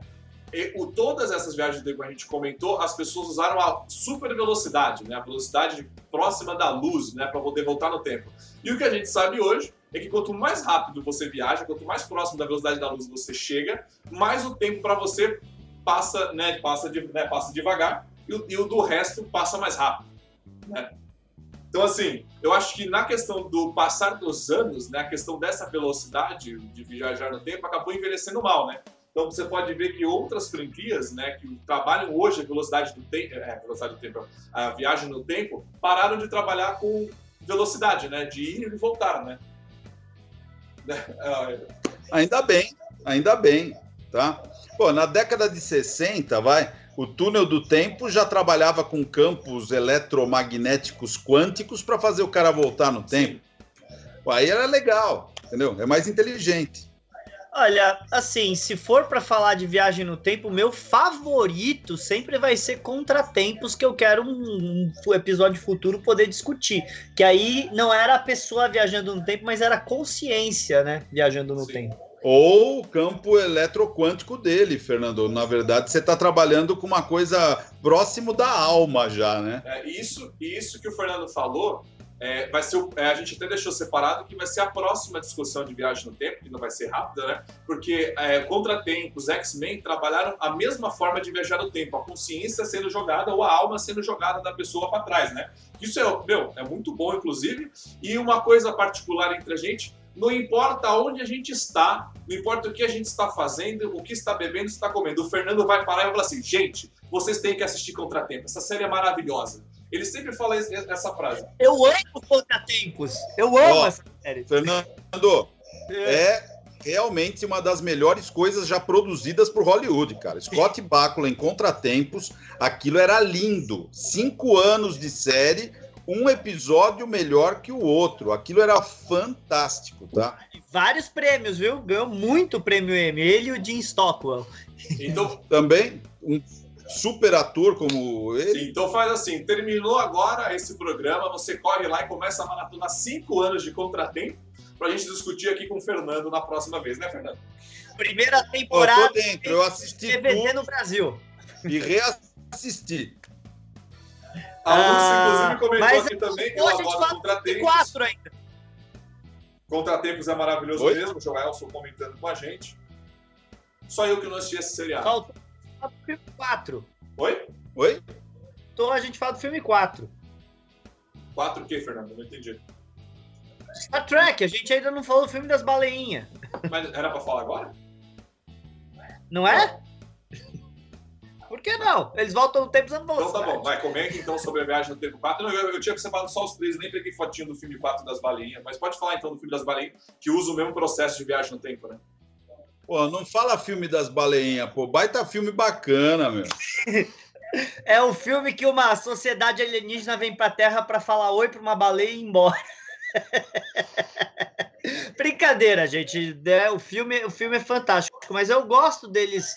[SPEAKER 1] E, o, todas essas viagens que a gente comentou, as pessoas usaram a super velocidade, né? A velocidade próxima da luz, né? Para poder voltar no tempo. E o que a gente sabe hoje é que quanto mais rápido você viaja, quanto mais próximo da velocidade da luz você chega, mais o tempo para você passa, né? Passa, de, né, passa devagar e o, e o do resto passa mais rápido, né? Então, assim, eu acho que na questão do passar dos anos, né, a questão dessa velocidade de viajar no tempo acabou envelhecendo mal, né? Então você pode ver que outras franquias, né, que trabalham hoje a velocidade do tempo, é, velocidade do tempo, a viagem no tempo, pararam de trabalhar com velocidade, né, de ir e voltar, né?
[SPEAKER 3] Ainda bem, ainda bem, tá? Pô, na década de 60, vai, o túnel do tempo já trabalhava com campos eletromagnéticos quânticos para fazer o cara voltar no tempo. Pô, aí era legal, entendeu? É mais inteligente.
[SPEAKER 2] Olha, assim, se for para falar de viagem no tempo, meu favorito sempre vai ser Contratempos, que eu quero um, um, episódio futuro poder discutir. Que aí não era a pessoa viajando no tempo, mas era a consciência, né? Viajando no Sim. tempo.
[SPEAKER 3] Ou o campo eletroquântico dele, Fernando. Na verdade, você está trabalhando com uma coisa próximo da alma já, né?
[SPEAKER 1] É, isso, isso que o Fernando falou é, vai ser, é, a gente até deixou separado que vai ser a próxima discussão de viagem no tempo, que não vai ser rápida, né? Porque é, Contratempos, X-Men trabalharam a mesma forma de viajar no tempo, a consciência sendo jogada ou a alma sendo jogada da pessoa para trás, né? Isso é, meu, é muito bom, inclusive. E uma coisa particular entre a gente, Não importa onde a gente está, não importa o que a gente está fazendo, o que está bebendo, está comendo. O Fernando vai parar e vai falar assim: gente, vocês têm que assistir Contratempo. Essa série é maravilhosa. Ele sempre fala essa frase.
[SPEAKER 2] Eu amo Contratempos. Eu amo oh, essa série.
[SPEAKER 3] Fernando, é realmente uma das melhores coisas já produzidas por Hollywood, cara. Scott Bakula em Contratempos, aquilo era lindo. Cinco anos de série, um episódio melhor que o outro. Aquilo era fantástico, tá?
[SPEAKER 2] Vários prêmios, viu? Ganhou muito prêmio Emmy. Ele e o Jim Stockwell.
[SPEAKER 3] Então, também um super ator como ele.
[SPEAKER 1] Sim, então faz assim, terminou agora esse programa, você corre lá e começa a maratona cinco anos de contratempo para a gente discutir aqui com o Fernando na próxima vez, né, Fernando?
[SPEAKER 2] Primeira temporada.
[SPEAKER 3] Eu tô dentro, eu assisti
[SPEAKER 2] TVZ no Brasil.
[SPEAKER 3] E reassisti.
[SPEAKER 1] A Lúcia, ah, inclusive, comentou aqui também que ela de contratempos.
[SPEAKER 2] Quatro ainda.
[SPEAKER 1] Contratempos é maravilhoso Oi? mesmo, o Joelson comentando com a gente. Só eu que não assisti esse seriado.
[SPEAKER 2] Faltou o filme 4.
[SPEAKER 1] Oi?
[SPEAKER 3] Oi?
[SPEAKER 2] Então a gente fala do filme 4.
[SPEAKER 1] 4 o quê, Fernando? Não entendi.
[SPEAKER 2] Star Trek, a gente ainda não falou do filme das baleinhas.
[SPEAKER 1] Mas era pra falar agora?
[SPEAKER 2] Não é? Por que não? Eles voltam no tempo usando
[SPEAKER 1] Então tá bom, vai, comente então sobre a viagem no tempo 4. Não, eu, eu tinha separado só os três, nem peguei fotinho do filme 4 das baleinhas, mas pode falar então do filme das baleinhas, que usa o mesmo processo de viagem no tempo, né?
[SPEAKER 3] Pô, não fala filme das baleinhas, pô. Baita filme bacana, meu.
[SPEAKER 2] é um filme que uma sociedade alienígena vem pra Terra para falar oi pra uma baleia e ir embora. Brincadeira, gente. É, o, filme, o filme é fantástico, mas eu gosto deles.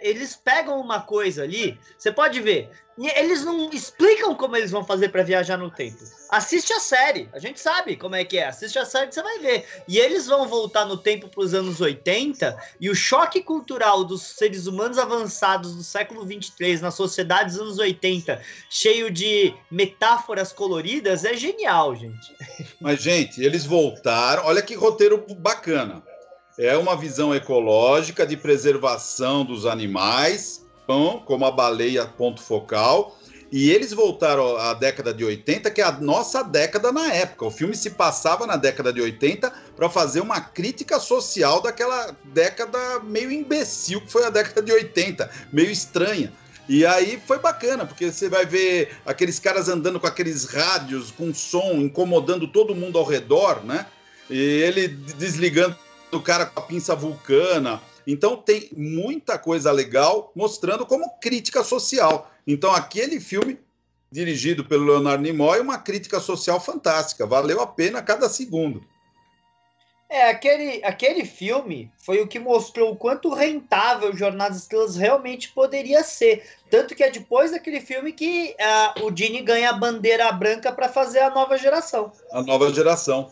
[SPEAKER 2] Eles pegam uma coisa ali. Você pode ver. Eles não explicam como eles vão fazer para viajar no tempo. Assiste a série, a gente sabe como é que é. Assiste a série que você vai ver. E eles vão voltar no tempo para os anos 80 e o choque cultural dos seres humanos avançados do século 23 na sociedade dos anos 80, cheio de metáforas coloridas, é genial, gente.
[SPEAKER 3] Mas, gente, eles voltaram. Olha que roteiro bacana. É uma visão ecológica de preservação dos animais como a baleia ponto focal. E eles voltaram à década de 80, que é a nossa década na época. O filme se passava na década de 80 para fazer uma crítica social daquela década meio imbecil que foi a década de 80, meio estranha. E aí foi bacana, porque você vai ver aqueles caras andando com aqueles rádios com som, incomodando todo mundo ao redor, né? E ele desligando o cara com a pinça vulcana. Então tem muita coisa legal mostrando como crítica social. Então aquele filme dirigido pelo Leonardo Nimoy é uma crítica social fantástica, valeu a pena cada segundo.
[SPEAKER 2] É, aquele, aquele filme foi o que mostrou o quanto rentável Jornada das Estrelas realmente poderia ser. Tanto que é depois daquele filme que uh, o Dini ganha a bandeira branca para fazer a nova geração.
[SPEAKER 3] A nova geração.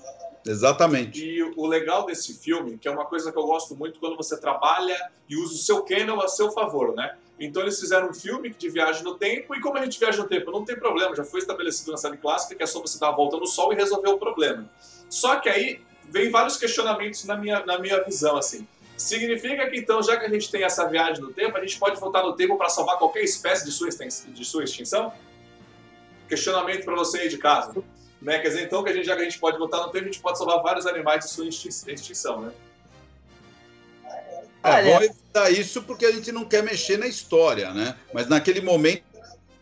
[SPEAKER 3] Exatamente.
[SPEAKER 1] E o legal desse filme, que é uma coisa que eu gosto muito quando você trabalha e usa o seu canon a seu favor, né? Então eles fizeram um filme de viagem no tempo, e como a gente viaja no tempo? Não tem problema, já foi estabelecido na série clássica que é só você dar a volta no sol e resolver o problema. Só que aí vem vários questionamentos na minha, na minha visão, assim. Significa que então, já que a gente tem essa viagem no tempo, a gente pode voltar no tempo para salvar qualquer espécie de sua, de sua extinção? Questionamento para você aí de casa. Né? Quer dizer, então, que a gente, já que a gente pode voltar no tempo, a gente pode salvar vários animais de sua extinção, né?
[SPEAKER 3] É bom evitar isso porque a gente não quer mexer na história, né? Mas naquele momento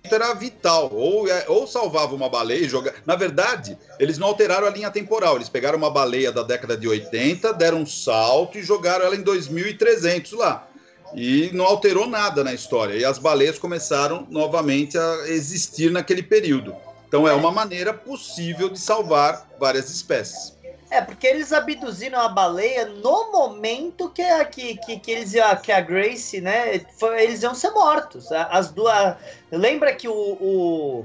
[SPEAKER 3] era vital. Ou, é, ou salvava uma baleia e jogava. Na verdade, eles não alteraram a linha temporal. Eles pegaram uma baleia da década de 80, deram um salto e jogaram ela em 2300 lá. E não alterou nada na história. E as baleias começaram novamente a existir naquele período. Então é uma maneira possível de salvar várias espécies.
[SPEAKER 2] É, porque eles abduziram a baleia no momento que, que, que, que eles que a Grace, né? Foi, eles iam ser mortos. As duas. Lembra que o. O,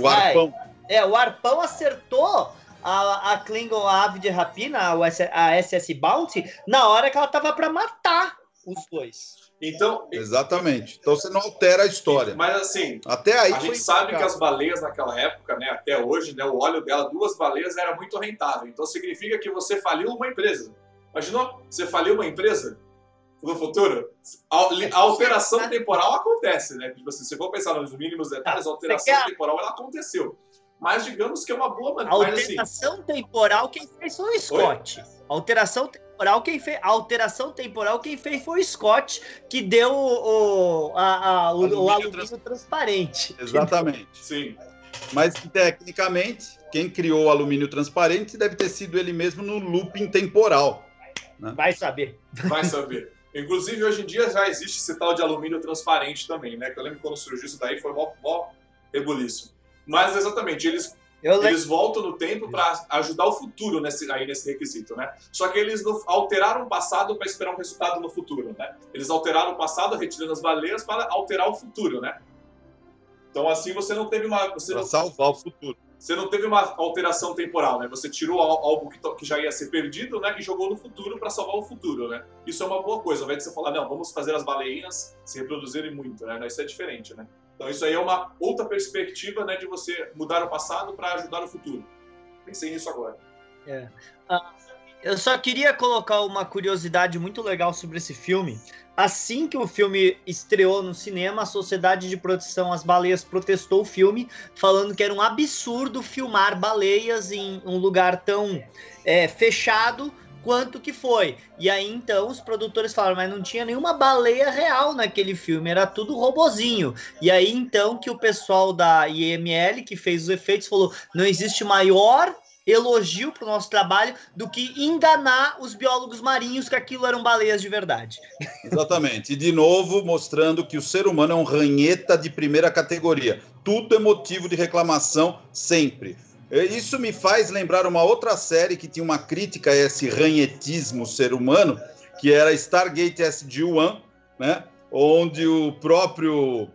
[SPEAKER 3] o arpão.
[SPEAKER 2] Ai, é, o arpão acertou a, a Klingon a ave de rapina, a SS Bounty, na hora que ela tava para matar os dois.
[SPEAKER 1] Então,
[SPEAKER 3] exatamente. Então você não altera a história.
[SPEAKER 1] Mas assim,
[SPEAKER 3] até aí
[SPEAKER 1] a gente sabe que as baleias naquela época, né, até hoje, né, o óleo dela, duas baleias era muito rentável. Então significa que você faliu uma empresa. Imaginou? Você faliu uma empresa no futuro? A, alteração temporal acontece, né? Tipo assim, se for pensar nos mínimos detalhes, a alteração temporal ela aconteceu. Mas digamos que é uma boa
[SPEAKER 2] maneira. Alteração assim... temporal, quem fez foi o Scott. Oi? Alteração temporal, quem fez. Alteração temporal, quem fez foi o Scott, que deu o, a, a, o, alumínio, o alumínio trans... transparente.
[SPEAKER 3] Exatamente.
[SPEAKER 1] Sim.
[SPEAKER 3] Mas tecnicamente, quem criou o alumínio transparente deve ter sido ele mesmo no looping temporal.
[SPEAKER 2] Né? Vai saber.
[SPEAKER 1] Vai saber. Inclusive, hoje em dia já existe esse tal de alumínio transparente também, né? Que eu lembro quando surgiu isso daí, foi mó, mó rebuliço. Mas, exatamente, eles, eles voltam no tempo para ajudar o futuro nesse, aí nesse requisito, né? Só que eles alteraram o passado para esperar um resultado no futuro, né? Eles alteraram o passado, retirando as baleias, para alterar o futuro, né? Então, assim, você não teve uma... Você
[SPEAKER 3] pra
[SPEAKER 1] não...
[SPEAKER 3] salvar o futuro
[SPEAKER 1] você não teve uma alteração temporal, né? Você tirou algo que, que já ia ser perdido, né? E jogou no futuro para salvar o futuro, né? Isso é uma boa coisa. Ao invés de você falar, não, vamos fazer as baleinhas se reproduzirem muito, né? Isso é diferente, né? Então isso aí é uma outra perspectiva, né? De você mudar o passado para ajudar o futuro. Pensei nisso agora.
[SPEAKER 2] É. Ah, eu só queria colocar uma curiosidade muito legal sobre esse filme. Assim que o filme estreou no cinema, a Sociedade de Proteção às Baleias protestou o filme, falando que era um absurdo filmar baleias em um lugar tão é, fechado quanto que foi. E aí então os produtores falaram, mas não tinha nenhuma baleia real naquele filme, era tudo robozinho. E aí então que o pessoal da IML que fez os efeitos falou, não existe maior elogio para o nosso trabalho do que enganar os biólogos marinhos que aquilo eram baleias de verdade.
[SPEAKER 3] Exatamente. E de novo mostrando que o ser humano é um ranheta de primeira categoria. Tudo é motivo de reclamação sempre. Isso me faz lembrar uma outra série que tinha uma crítica a esse ranhetismo ser humano, que era Stargate SG-1, né? Onde o próprio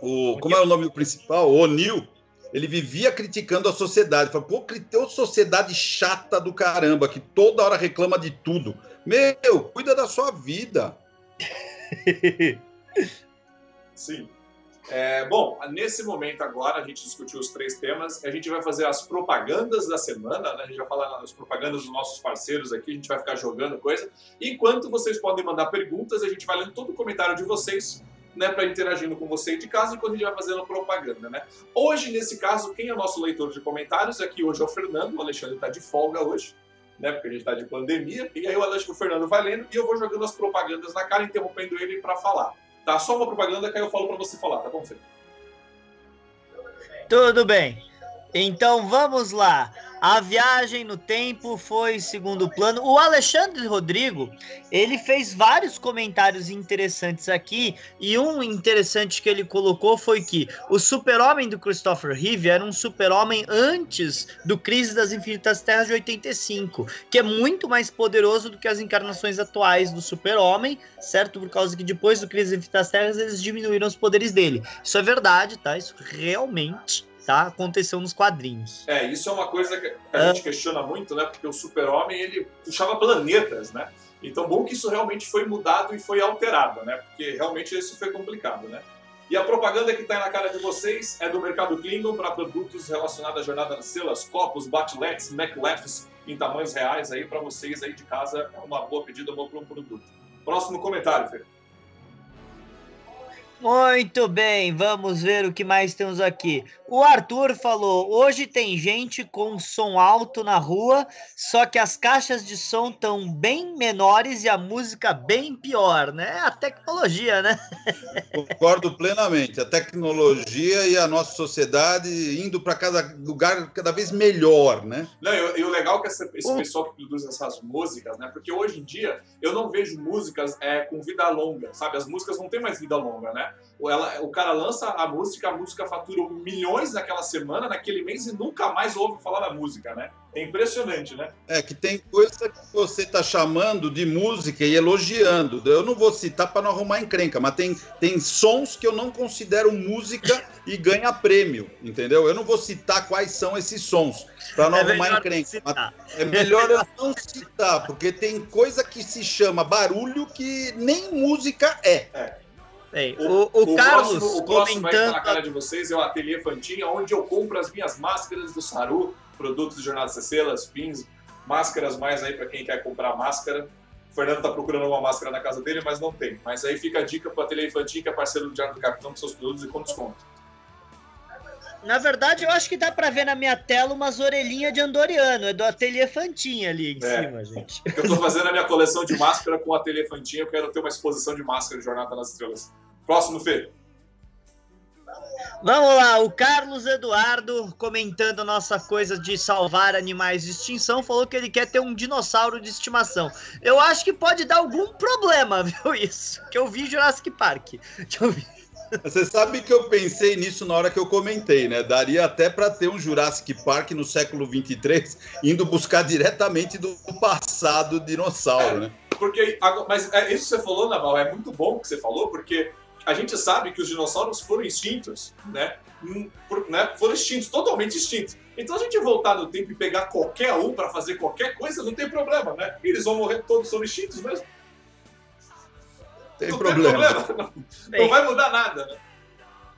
[SPEAKER 3] o, como é o nome principal? O O'Neill, ele vivia criticando a sociedade. Falou, pô, criou sociedade chata do caramba, que toda hora reclama de tudo. Meu, cuida da sua vida.
[SPEAKER 1] Sim. É, bom, nesse momento agora, a gente discutiu os três temas. A gente vai fazer as propagandas da semana, né? A gente vai falar das propagandas dos nossos parceiros aqui, a gente vai ficar jogando coisa. Enquanto vocês podem mandar perguntas, a gente vai lendo todo o comentário de vocês né, para interagindo com você de casa enquanto a gente vai fazendo propaganda, né? Hoje, nesse caso, quem é nosso leitor de comentários aqui hoje é o Fernando, o Alexandre está de folga hoje, né, porque a gente está de pandemia, e aí o Alexandre, o Fernando vai lendo e eu vou jogando as propagandas na cara, interrompendo ele para falar. Tá? Só uma propaganda que aí eu falo para você falar, tá bom, Fê?
[SPEAKER 2] Tudo bem. Então vamos lá. A viagem no tempo foi segundo plano. O Alexandre Rodrigo, ele fez vários comentários interessantes aqui, e um interessante que ele colocou foi que o super-homem do Christopher Reeve era um super-homem antes do Crise das Infinitas Terras de 85, que é muito mais poderoso do que as encarnações atuais do super-homem, certo? Por causa que depois do Crise das Infinitas Terras eles diminuíram os poderes dele. Isso é verdade, tá? Isso realmente tá? Aconteceu nos quadrinhos.
[SPEAKER 1] É, isso é uma coisa que a gente questiona muito, né? Porque o Super-Homem, ele puxava planetas, né? Então, bom que isso realmente foi mudado e foi alterado, né? Porque realmente isso foi complicado, né? E a propaganda que está na cara de vocês é do Mercado Klingon para produtos relacionados à jornada das celas, copos, batiletes, MacLefs em tamanhos reais aí para vocês aí de casa. É uma boa pedida, bom para um produto. Próximo comentário, Fê.
[SPEAKER 2] Muito bem, vamos ver o que mais temos aqui. O Arthur falou: hoje tem gente com som alto na rua, só que as caixas de som estão bem menores e a música bem pior, né? A tecnologia, né?
[SPEAKER 3] Concordo plenamente. A tecnologia e a nossa sociedade indo para cada lugar cada vez melhor, né?
[SPEAKER 1] Não, e, o legal é que essa, esse pessoal que produz essas músicas, né? Porque hoje em dia eu não vejo músicas é, com vida longa, sabe? As músicas não têm mais vida longa, né? Ela, o cara lança a música, a música fatura milhões naquela semana, naquele mês e nunca mais ouve falar da música, né? É impressionante, né?
[SPEAKER 3] É que tem coisa que você está chamando de música e elogiando. Eu não vou citar para não arrumar encrenca, mas tem, tem sons que eu não considero música e ganha prêmio, entendeu? Eu não vou citar quais são esses sons para não é arrumar encrenca. É melhor eu não citar, porque tem coisa que se chama barulho que nem música é.
[SPEAKER 1] É.
[SPEAKER 2] Bem, o, o, o, Carlos
[SPEAKER 1] próximo, o próximo vai estar na cara de vocês é o Ateliê Fantinha, onde eu compro as minhas máscaras do Saru, produtos de Jornada Cecelas, pins, máscaras mais aí para quem quer comprar máscara. O Fernando está procurando uma máscara na casa dele, mas não tem. Mas aí fica a dica para o Ateliê Fantinha, que é parceiro do Diário do Capitão, com seus produtos e com desconto.
[SPEAKER 2] Na verdade, eu acho que dá pra ver na minha tela umas orelhinhas de Andoriano. É do Ateliê Fantinha ali em é. cima, gente.
[SPEAKER 1] Eu tô fazendo a minha coleção de máscara com o Ateliê Fantinha. Eu quero ter uma exposição de máscara de Jornada nas Estrelas. Próximo, Fê.
[SPEAKER 2] Vamos lá, o Carlos Eduardo, comentando a nossa coisa de salvar animais de extinção, falou que ele quer ter um dinossauro de estimação. Eu acho que pode dar algum problema, viu? Isso. Que eu vi Jurassic Park. Vi.
[SPEAKER 3] Você sabe que eu pensei nisso na hora que eu comentei, né? Daria até para ter um Jurassic Park no século 23 indo buscar diretamente do passado dinossauro, né?
[SPEAKER 1] Porque, mas é, isso que você falou, Naval, é muito bom que você falou, porque a gente sabe que os dinossauros foram extintos, né? Hum, por, né? Foram extintos, totalmente extintos. Então a gente voltar no tempo e pegar qualquer um para fazer qualquer coisa, não tem problema, né? Eles vão morrer todos, são extintos mesmo.
[SPEAKER 3] Tem não problema. Tem
[SPEAKER 1] problema. Não, não, vai mudar nada, né?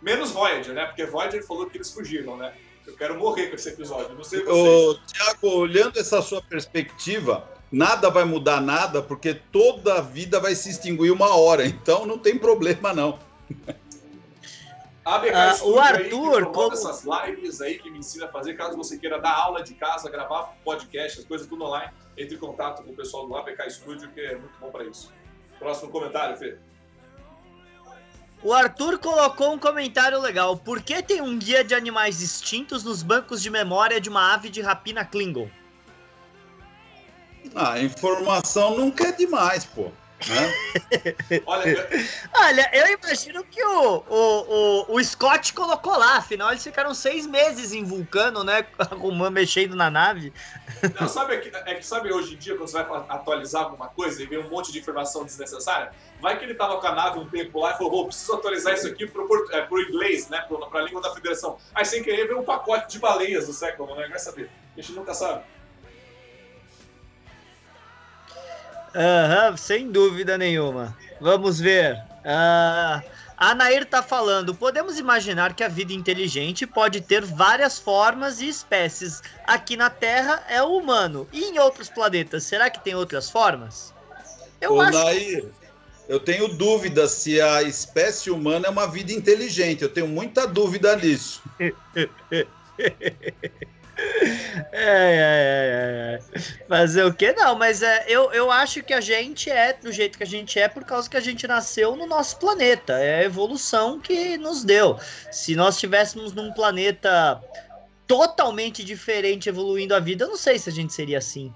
[SPEAKER 1] Menos Voyager, né? Porque Voyager falou que eles fugiram, né? Eu quero morrer com esse episódio, não sei vocês.
[SPEAKER 3] Ô, Tiago, olhando essa sua perspectiva, nada vai mudar nada, porque toda a vida vai se extinguir uma hora, então não tem problema não.
[SPEAKER 1] Ah, o Arthur, aí, como... essas lives aí que me ensina a fazer, caso você queira dar aula de casa, gravar podcast, as coisas tudo online, entre em contato com o pessoal do APK Studio, que é muito bom para isso. Próximo comentário, Fê.
[SPEAKER 2] O Arthur colocou um comentário legal. Por que tem um guia de animais extintos nos bancos de memória de uma ave de rapina Klingon?
[SPEAKER 3] Ah, informação nunca é demais, pô. Né?
[SPEAKER 2] Olha, Olha, eu imagino que o, o, o, o, Scott colocou lá, afinal eles ficaram seis meses em Vulcano, né? Arrumando, mexendo na nave.
[SPEAKER 1] Não, sabe, é que, é que sabe hoje em dia, quando você vai atualizar alguma coisa e vê um monte de informação desnecessária? Vai que ele tava com a nave um tempo lá e falou, preciso atualizar isso aqui pro, é, pro inglês, né? Pro, pra língua da federação. Aí sem querer veio um pacote de baleias do século, né? Vai saber. A gente nunca sabe.
[SPEAKER 2] Aham, sem dúvida nenhuma. Vamos ver. Uh, a Nair está falando: podemos imaginar que a vida inteligente pode ter várias formas e espécies. Aqui na Terra é o humano. E em outros planetas, será que tem outras formas?
[SPEAKER 3] Eu Ô, acho. Nair, eu tenho dúvida se a espécie humana é uma vida inteligente. Eu tenho muita dúvida nisso.
[SPEAKER 2] É, é, é, é, Fazer o que? Não, mas é, eu, eu acho que a gente é do jeito que a gente é por causa que a gente nasceu no nosso planeta. É a evolução que nos deu. Se nós estivéssemos num planeta totalmente diferente evoluindo a vida, eu não sei se a gente seria assim.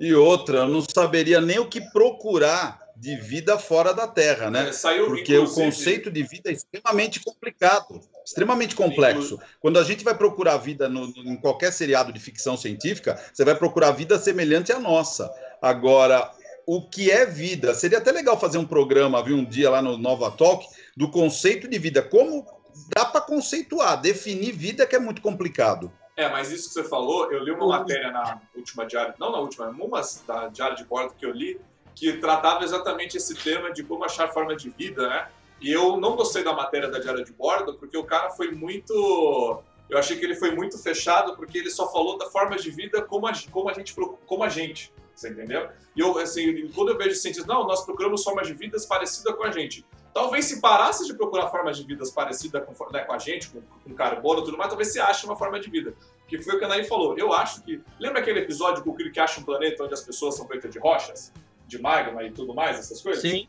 [SPEAKER 3] E outra, eu não saberia nem o que procurar de vida fora da Terra, né? É, saiu, Porque o conceito de vida é extremamente complicado, extremamente complexo. Quando a gente vai procurar vida no, em qualquer seriado de ficção científica, você vai procurar vida semelhante à nossa. Agora, o que é vida? Seria até legal fazer um programa, viu, um dia lá no Nova Talk, do conceito de vida. Como dá para conceituar, definir vida que é muito complicado.
[SPEAKER 1] É, mas isso que você falou, eu li uma matéria na última diária, não na última, uma da diária de bordo que eu li, que tratava exatamente esse tema de como achar forma de vida, né? E eu não gostei da matéria da diária de bordo, porque o cara foi muito. Eu achei que ele foi muito fechado, porque ele só falou da forma de vida como a, como a gente. Como a gente você entendeu? E eu, assim, quando eu vejo cientistas, não, nós procuramos formas de vidas parecidas com a gente. Talvez se parasse de procurar formas de vidas parecidas com, né, com a gente, com, com carbono e tudo mais, talvez você ache uma forma de vida. Que foi o que a Anaí falou. Eu acho que. Lembra aquele episódio que o Kirk acha um planeta onde as pessoas são feitas de rochas? De magma e tudo mais, essas coisas?
[SPEAKER 2] Sim.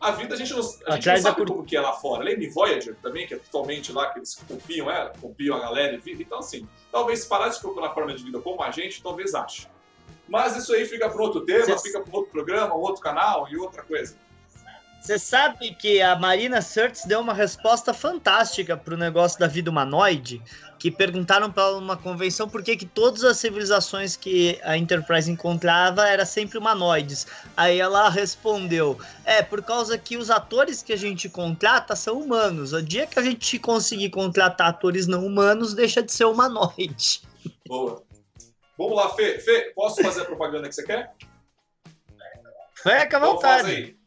[SPEAKER 1] A vida a gente não, a gente não sabe como que é lá fora. Lembra em Voyager também, que é totalmente lá que eles copiam ela, copiam a galera e vida. Então, assim, talvez se parar de procurar forma de vida como a gente, talvez ache. Mas isso aí fica para outro tema, Você... fica para outro programa, outro canal e outra coisa.
[SPEAKER 2] Você sabe que a Marina Surts deu uma resposta fantástica para o negócio da vida humanoide, que perguntaram para uma convenção por que, que todas as civilizações que a Enterprise encontrava eram sempre humanoides. Aí ela respondeu: é por causa que os atores que a gente contrata são humanos. O dia que a gente conseguir contratar atores não humanos, deixa de ser humanoide.
[SPEAKER 1] Boa. Vamos lá, Fê. Fê, posso fazer a propaganda que você quer?
[SPEAKER 2] Fé, à vontade. Então, faz aí.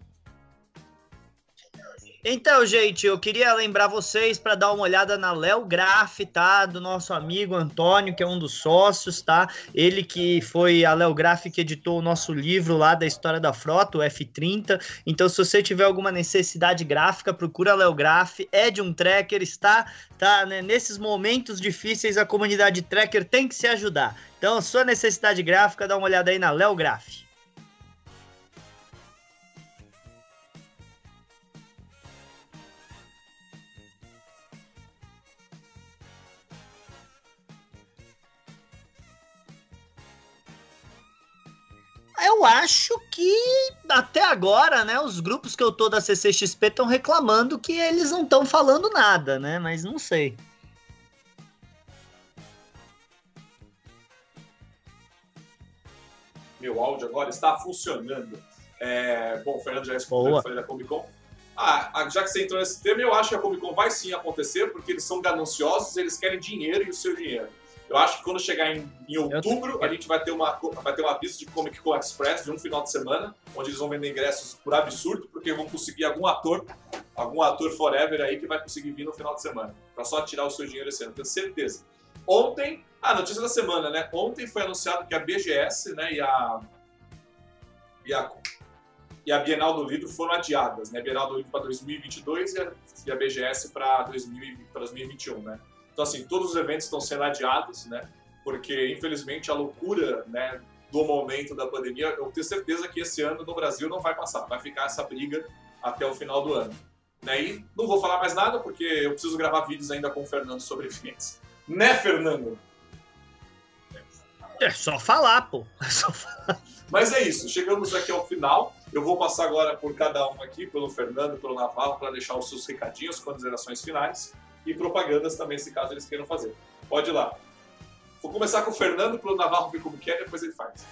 [SPEAKER 2] Então, gente, eu queria lembrar vocês para dar uma olhada na Léo Graf, tá? Do nosso amigo Antônio, que é um dos sócios, tá? Ele que foi a Léo Graf que editou o nosso livro lá da história da frota, o F30. Então, se você tiver alguma necessidade gráfica, procura a Léo Graf. É de um tracker, está, tá? Né? Nesses momentos difíceis, a comunidade tracker tem que se ajudar. Então, sua necessidade gráfica, dá uma olhada aí na Léo Graf. Eu acho que até agora, né, os grupos que eu tô da CCXP estão reclamando que eles não estão falando nada, né? Mas não sei.
[SPEAKER 1] Meu áudio agora está funcionando. É, bom, o Fernando já respondeu, eu falei da Comic Con. Ah, já que você entrou nesse tema, eu acho que a Comic Con vai sim acontecer, porque eles são gananciosos, eles querem dinheiro e o seu dinheiro. Eu acho que quando chegar em, em outubro, a gente vai ter, uma, vai ter um aviso de Comic Con Express de um final de semana, onde eles vão vender ingressos por absurdo, porque vão conseguir algum ator, algum ator forever aí que vai conseguir vir no final de semana, para só tirar o seu dinheiro esse ano, tenho certeza. Ontem, a notícia da semana, né? Ontem foi anunciado que a BGS, né, e a e a, e a Bienal do Livro foram adiadas, né? A Bienal do Livro para 2022 e a, e a BGS para 2021, né? Então, assim, todos os eventos estão sendo adiados, né? Porque, infelizmente, a loucura né, do momento da pandemia, eu tenho certeza que esse ano no Brasil não vai passar. Vai ficar essa briga até o final do ano. Né? E não vou falar mais nada, porque eu preciso gravar vídeos ainda com o Fernando sobre eventos. Né, Fernando?
[SPEAKER 2] É só falar, pô. É só falar.
[SPEAKER 1] Mas é isso, chegamos aqui ao final. Eu vou passar agora por cada um aqui, pelo Fernando, pelo Navarro, para deixar os seus recadinhos, considerações finais e propagandas também, se caso eles queiram fazer. Pode ir lá. Vou começar com o Fernando, para o Navarro ver como que é, depois ele faz.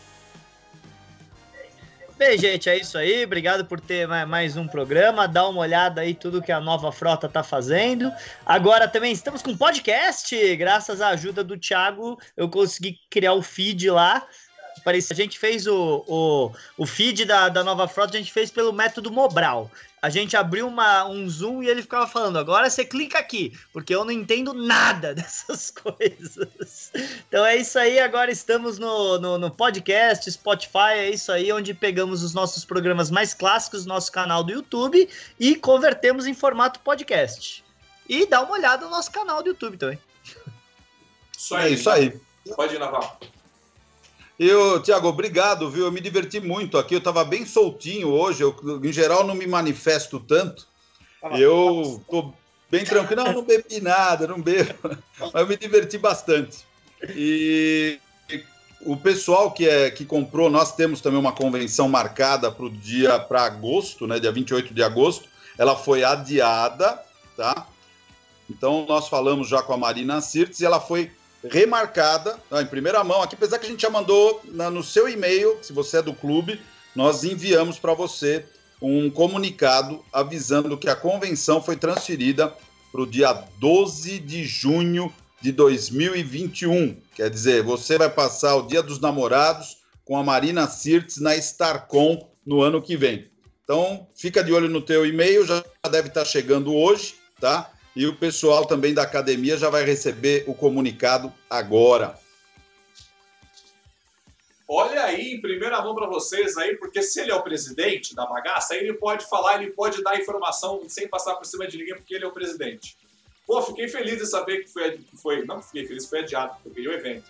[SPEAKER 2] Bem, gente, é isso aí. Obrigado por ter mais um programa. Dá uma olhada aí tudo que a nova frota tá fazendo. Agora também estamos com podcast. Graças à ajuda do Thiago, eu consegui criar o feed lá. A gente fez o, o, o feed da, da nova frota, a gente fez pelo método Mobral a gente abriu uma, um zoom e ele ficava falando: agora você clica aqui, porque eu não entendo nada dessas coisas. Então é isso aí, agora estamos no, no, no, podcast, Spotify, é isso aí, onde pegamos os nossos programas mais clássicos do nosso canal do YouTube e convertemos em formato podcast. E dá uma olhada no nosso canal do YouTube também.
[SPEAKER 3] Isso aí. É isso aí.
[SPEAKER 1] Pode ir, Naval.
[SPEAKER 3] Eu, Tiago, obrigado, viu? Eu me diverti muito aqui. Eu estava bem soltinho hoje. Eu, em geral, não me manifesto tanto. Ah, eu tô bem tranquilo. Não, não bebi nada, não bebo. Mas eu me diverti bastante. E o pessoal que, é, que comprou, nós temos também uma convenção marcada para o dia, para agosto, né? Dia 28 de agosto. Ela foi adiada, tá? Então, nós falamos já com a Marina Sirtes e ela foi remarcada, em primeira mão, aqui, apesar que a gente já mandou na, no seu e-mail, se você é do clube, nós enviamos para você um comunicado avisando que a convenção foi transferida para o dia 12 de junho de 2021. Quer dizer, você vai passar o Dia dos Namorados com a Marina Sirtes na Starcom no ano que vem. Então, fica de olho no teu e-mail, já deve estar chegando hoje, tá? E o pessoal também da academia já vai receber o comunicado agora.
[SPEAKER 1] Olha aí, em primeira mão para vocês aí, porque se ele é o presidente da bagaça, ele pode falar, ele pode dar informação sem passar por cima de ninguém, porque ele é o presidente. Pô, fiquei feliz de saber que foi, foi não fiquei feliz, foi adiado, porque o evento.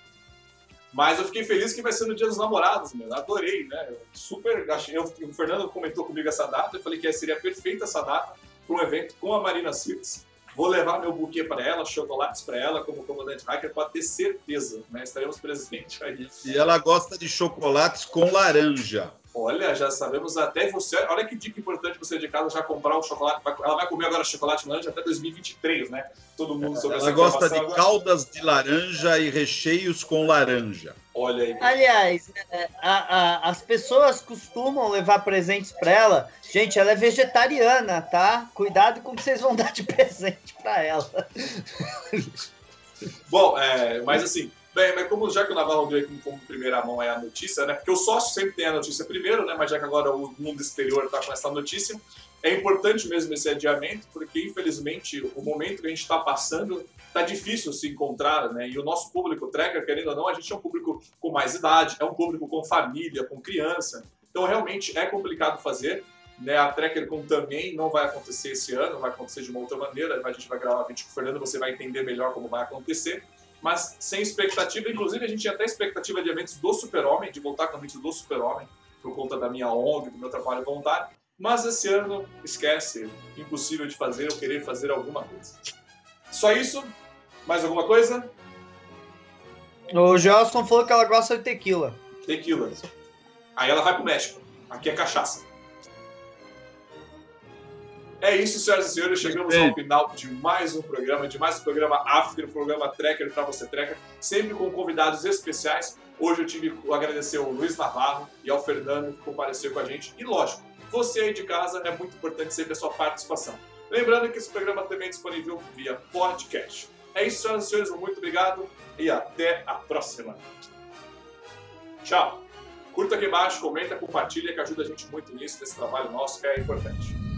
[SPEAKER 1] Mas eu fiquei feliz que vai ser no Dia dos Namorados, meu. Adorei, né? Eu super, achei, eu, o Fernando comentou comigo essa data, eu falei que seria perfeita essa data para um evento com a Marina Sirtes. Vou levar meu buquê para ela, chocolates para ela, como comandante hacker, pode ter certeza, né? Estaremos presentes aí.
[SPEAKER 3] E ela gosta de chocolates com laranja.
[SPEAKER 1] Olha, já sabemos até você. Olha que dica importante você de casa já comprar o chocolate. Ela vai comer agora chocolate laranja até 2023, né? Todo mundo sobre
[SPEAKER 3] Ela gosta de agora. caldas de laranja e recheios com laranja.
[SPEAKER 1] Olha aí.
[SPEAKER 2] Aliás, é, a, a, as pessoas costumam levar presentes para ela. Gente, ela é vegetariana, tá? Cuidado com o que vocês vão dar de presente para ela.
[SPEAKER 1] Bom, é, mas assim, Bem, mas como já que o Navarro deu como, como primeira mão é a notícia, né? Porque o sócio sempre tem a notícia primeiro, né? Mas já que agora o mundo exterior está com essa notícia, é importante mesmo esse adiamento, porque infelizmente o momento que a gente está passando tá difícil se encontrar, né? E o nosso público tracker, querendo ou não, a gente é um público com mais idade, é um público com família, com criança. Então realmente é complicado fazer. Né, a TrackerCon também não vai acontecer esse ano, vai acontecer de uma outra maneira. A gente vai gravar vídeo com o Fernando, você vai entender melhor como vai acontecer. Mas sem expectativa, inclusive a gente tinha até expectativa de eventos do Super-Homem, de voltar com eventos do Super-Homem, por conta da minha ONG, do meu trabalho voluntário. Mas esse ano, esquece, impossível de fazer, eu querer fazer alguma coisa. Só isso? Mais alguma coisa?
[SPEAKER 2] O Gelson falou que ela gosta de tequila.
[SPEAKER 1] Tequila. Aí ela vai pro México. Aqui é cachaça. É isso, senhoras e senhores. Chegamos ao final de mais um programa, de mais um programa After, um programa Tracker para você Tracker, sempre com convidados especiais. Hoje eu tive que agradecer ao Luiz Navarro e ao Fernando que compareceu com a gente. E lógico, você aí de casa é muito importante sempre a sua participação. Lembrando que esse programa também é disponível via podcast. É isso, senhoras e senhores. Muito obrigado e até a próxima. Tchau. Curta aqui embaixo, comenta, compartilha, que ajuda a gente muito nisso, nesse trabalho nosso que é importante.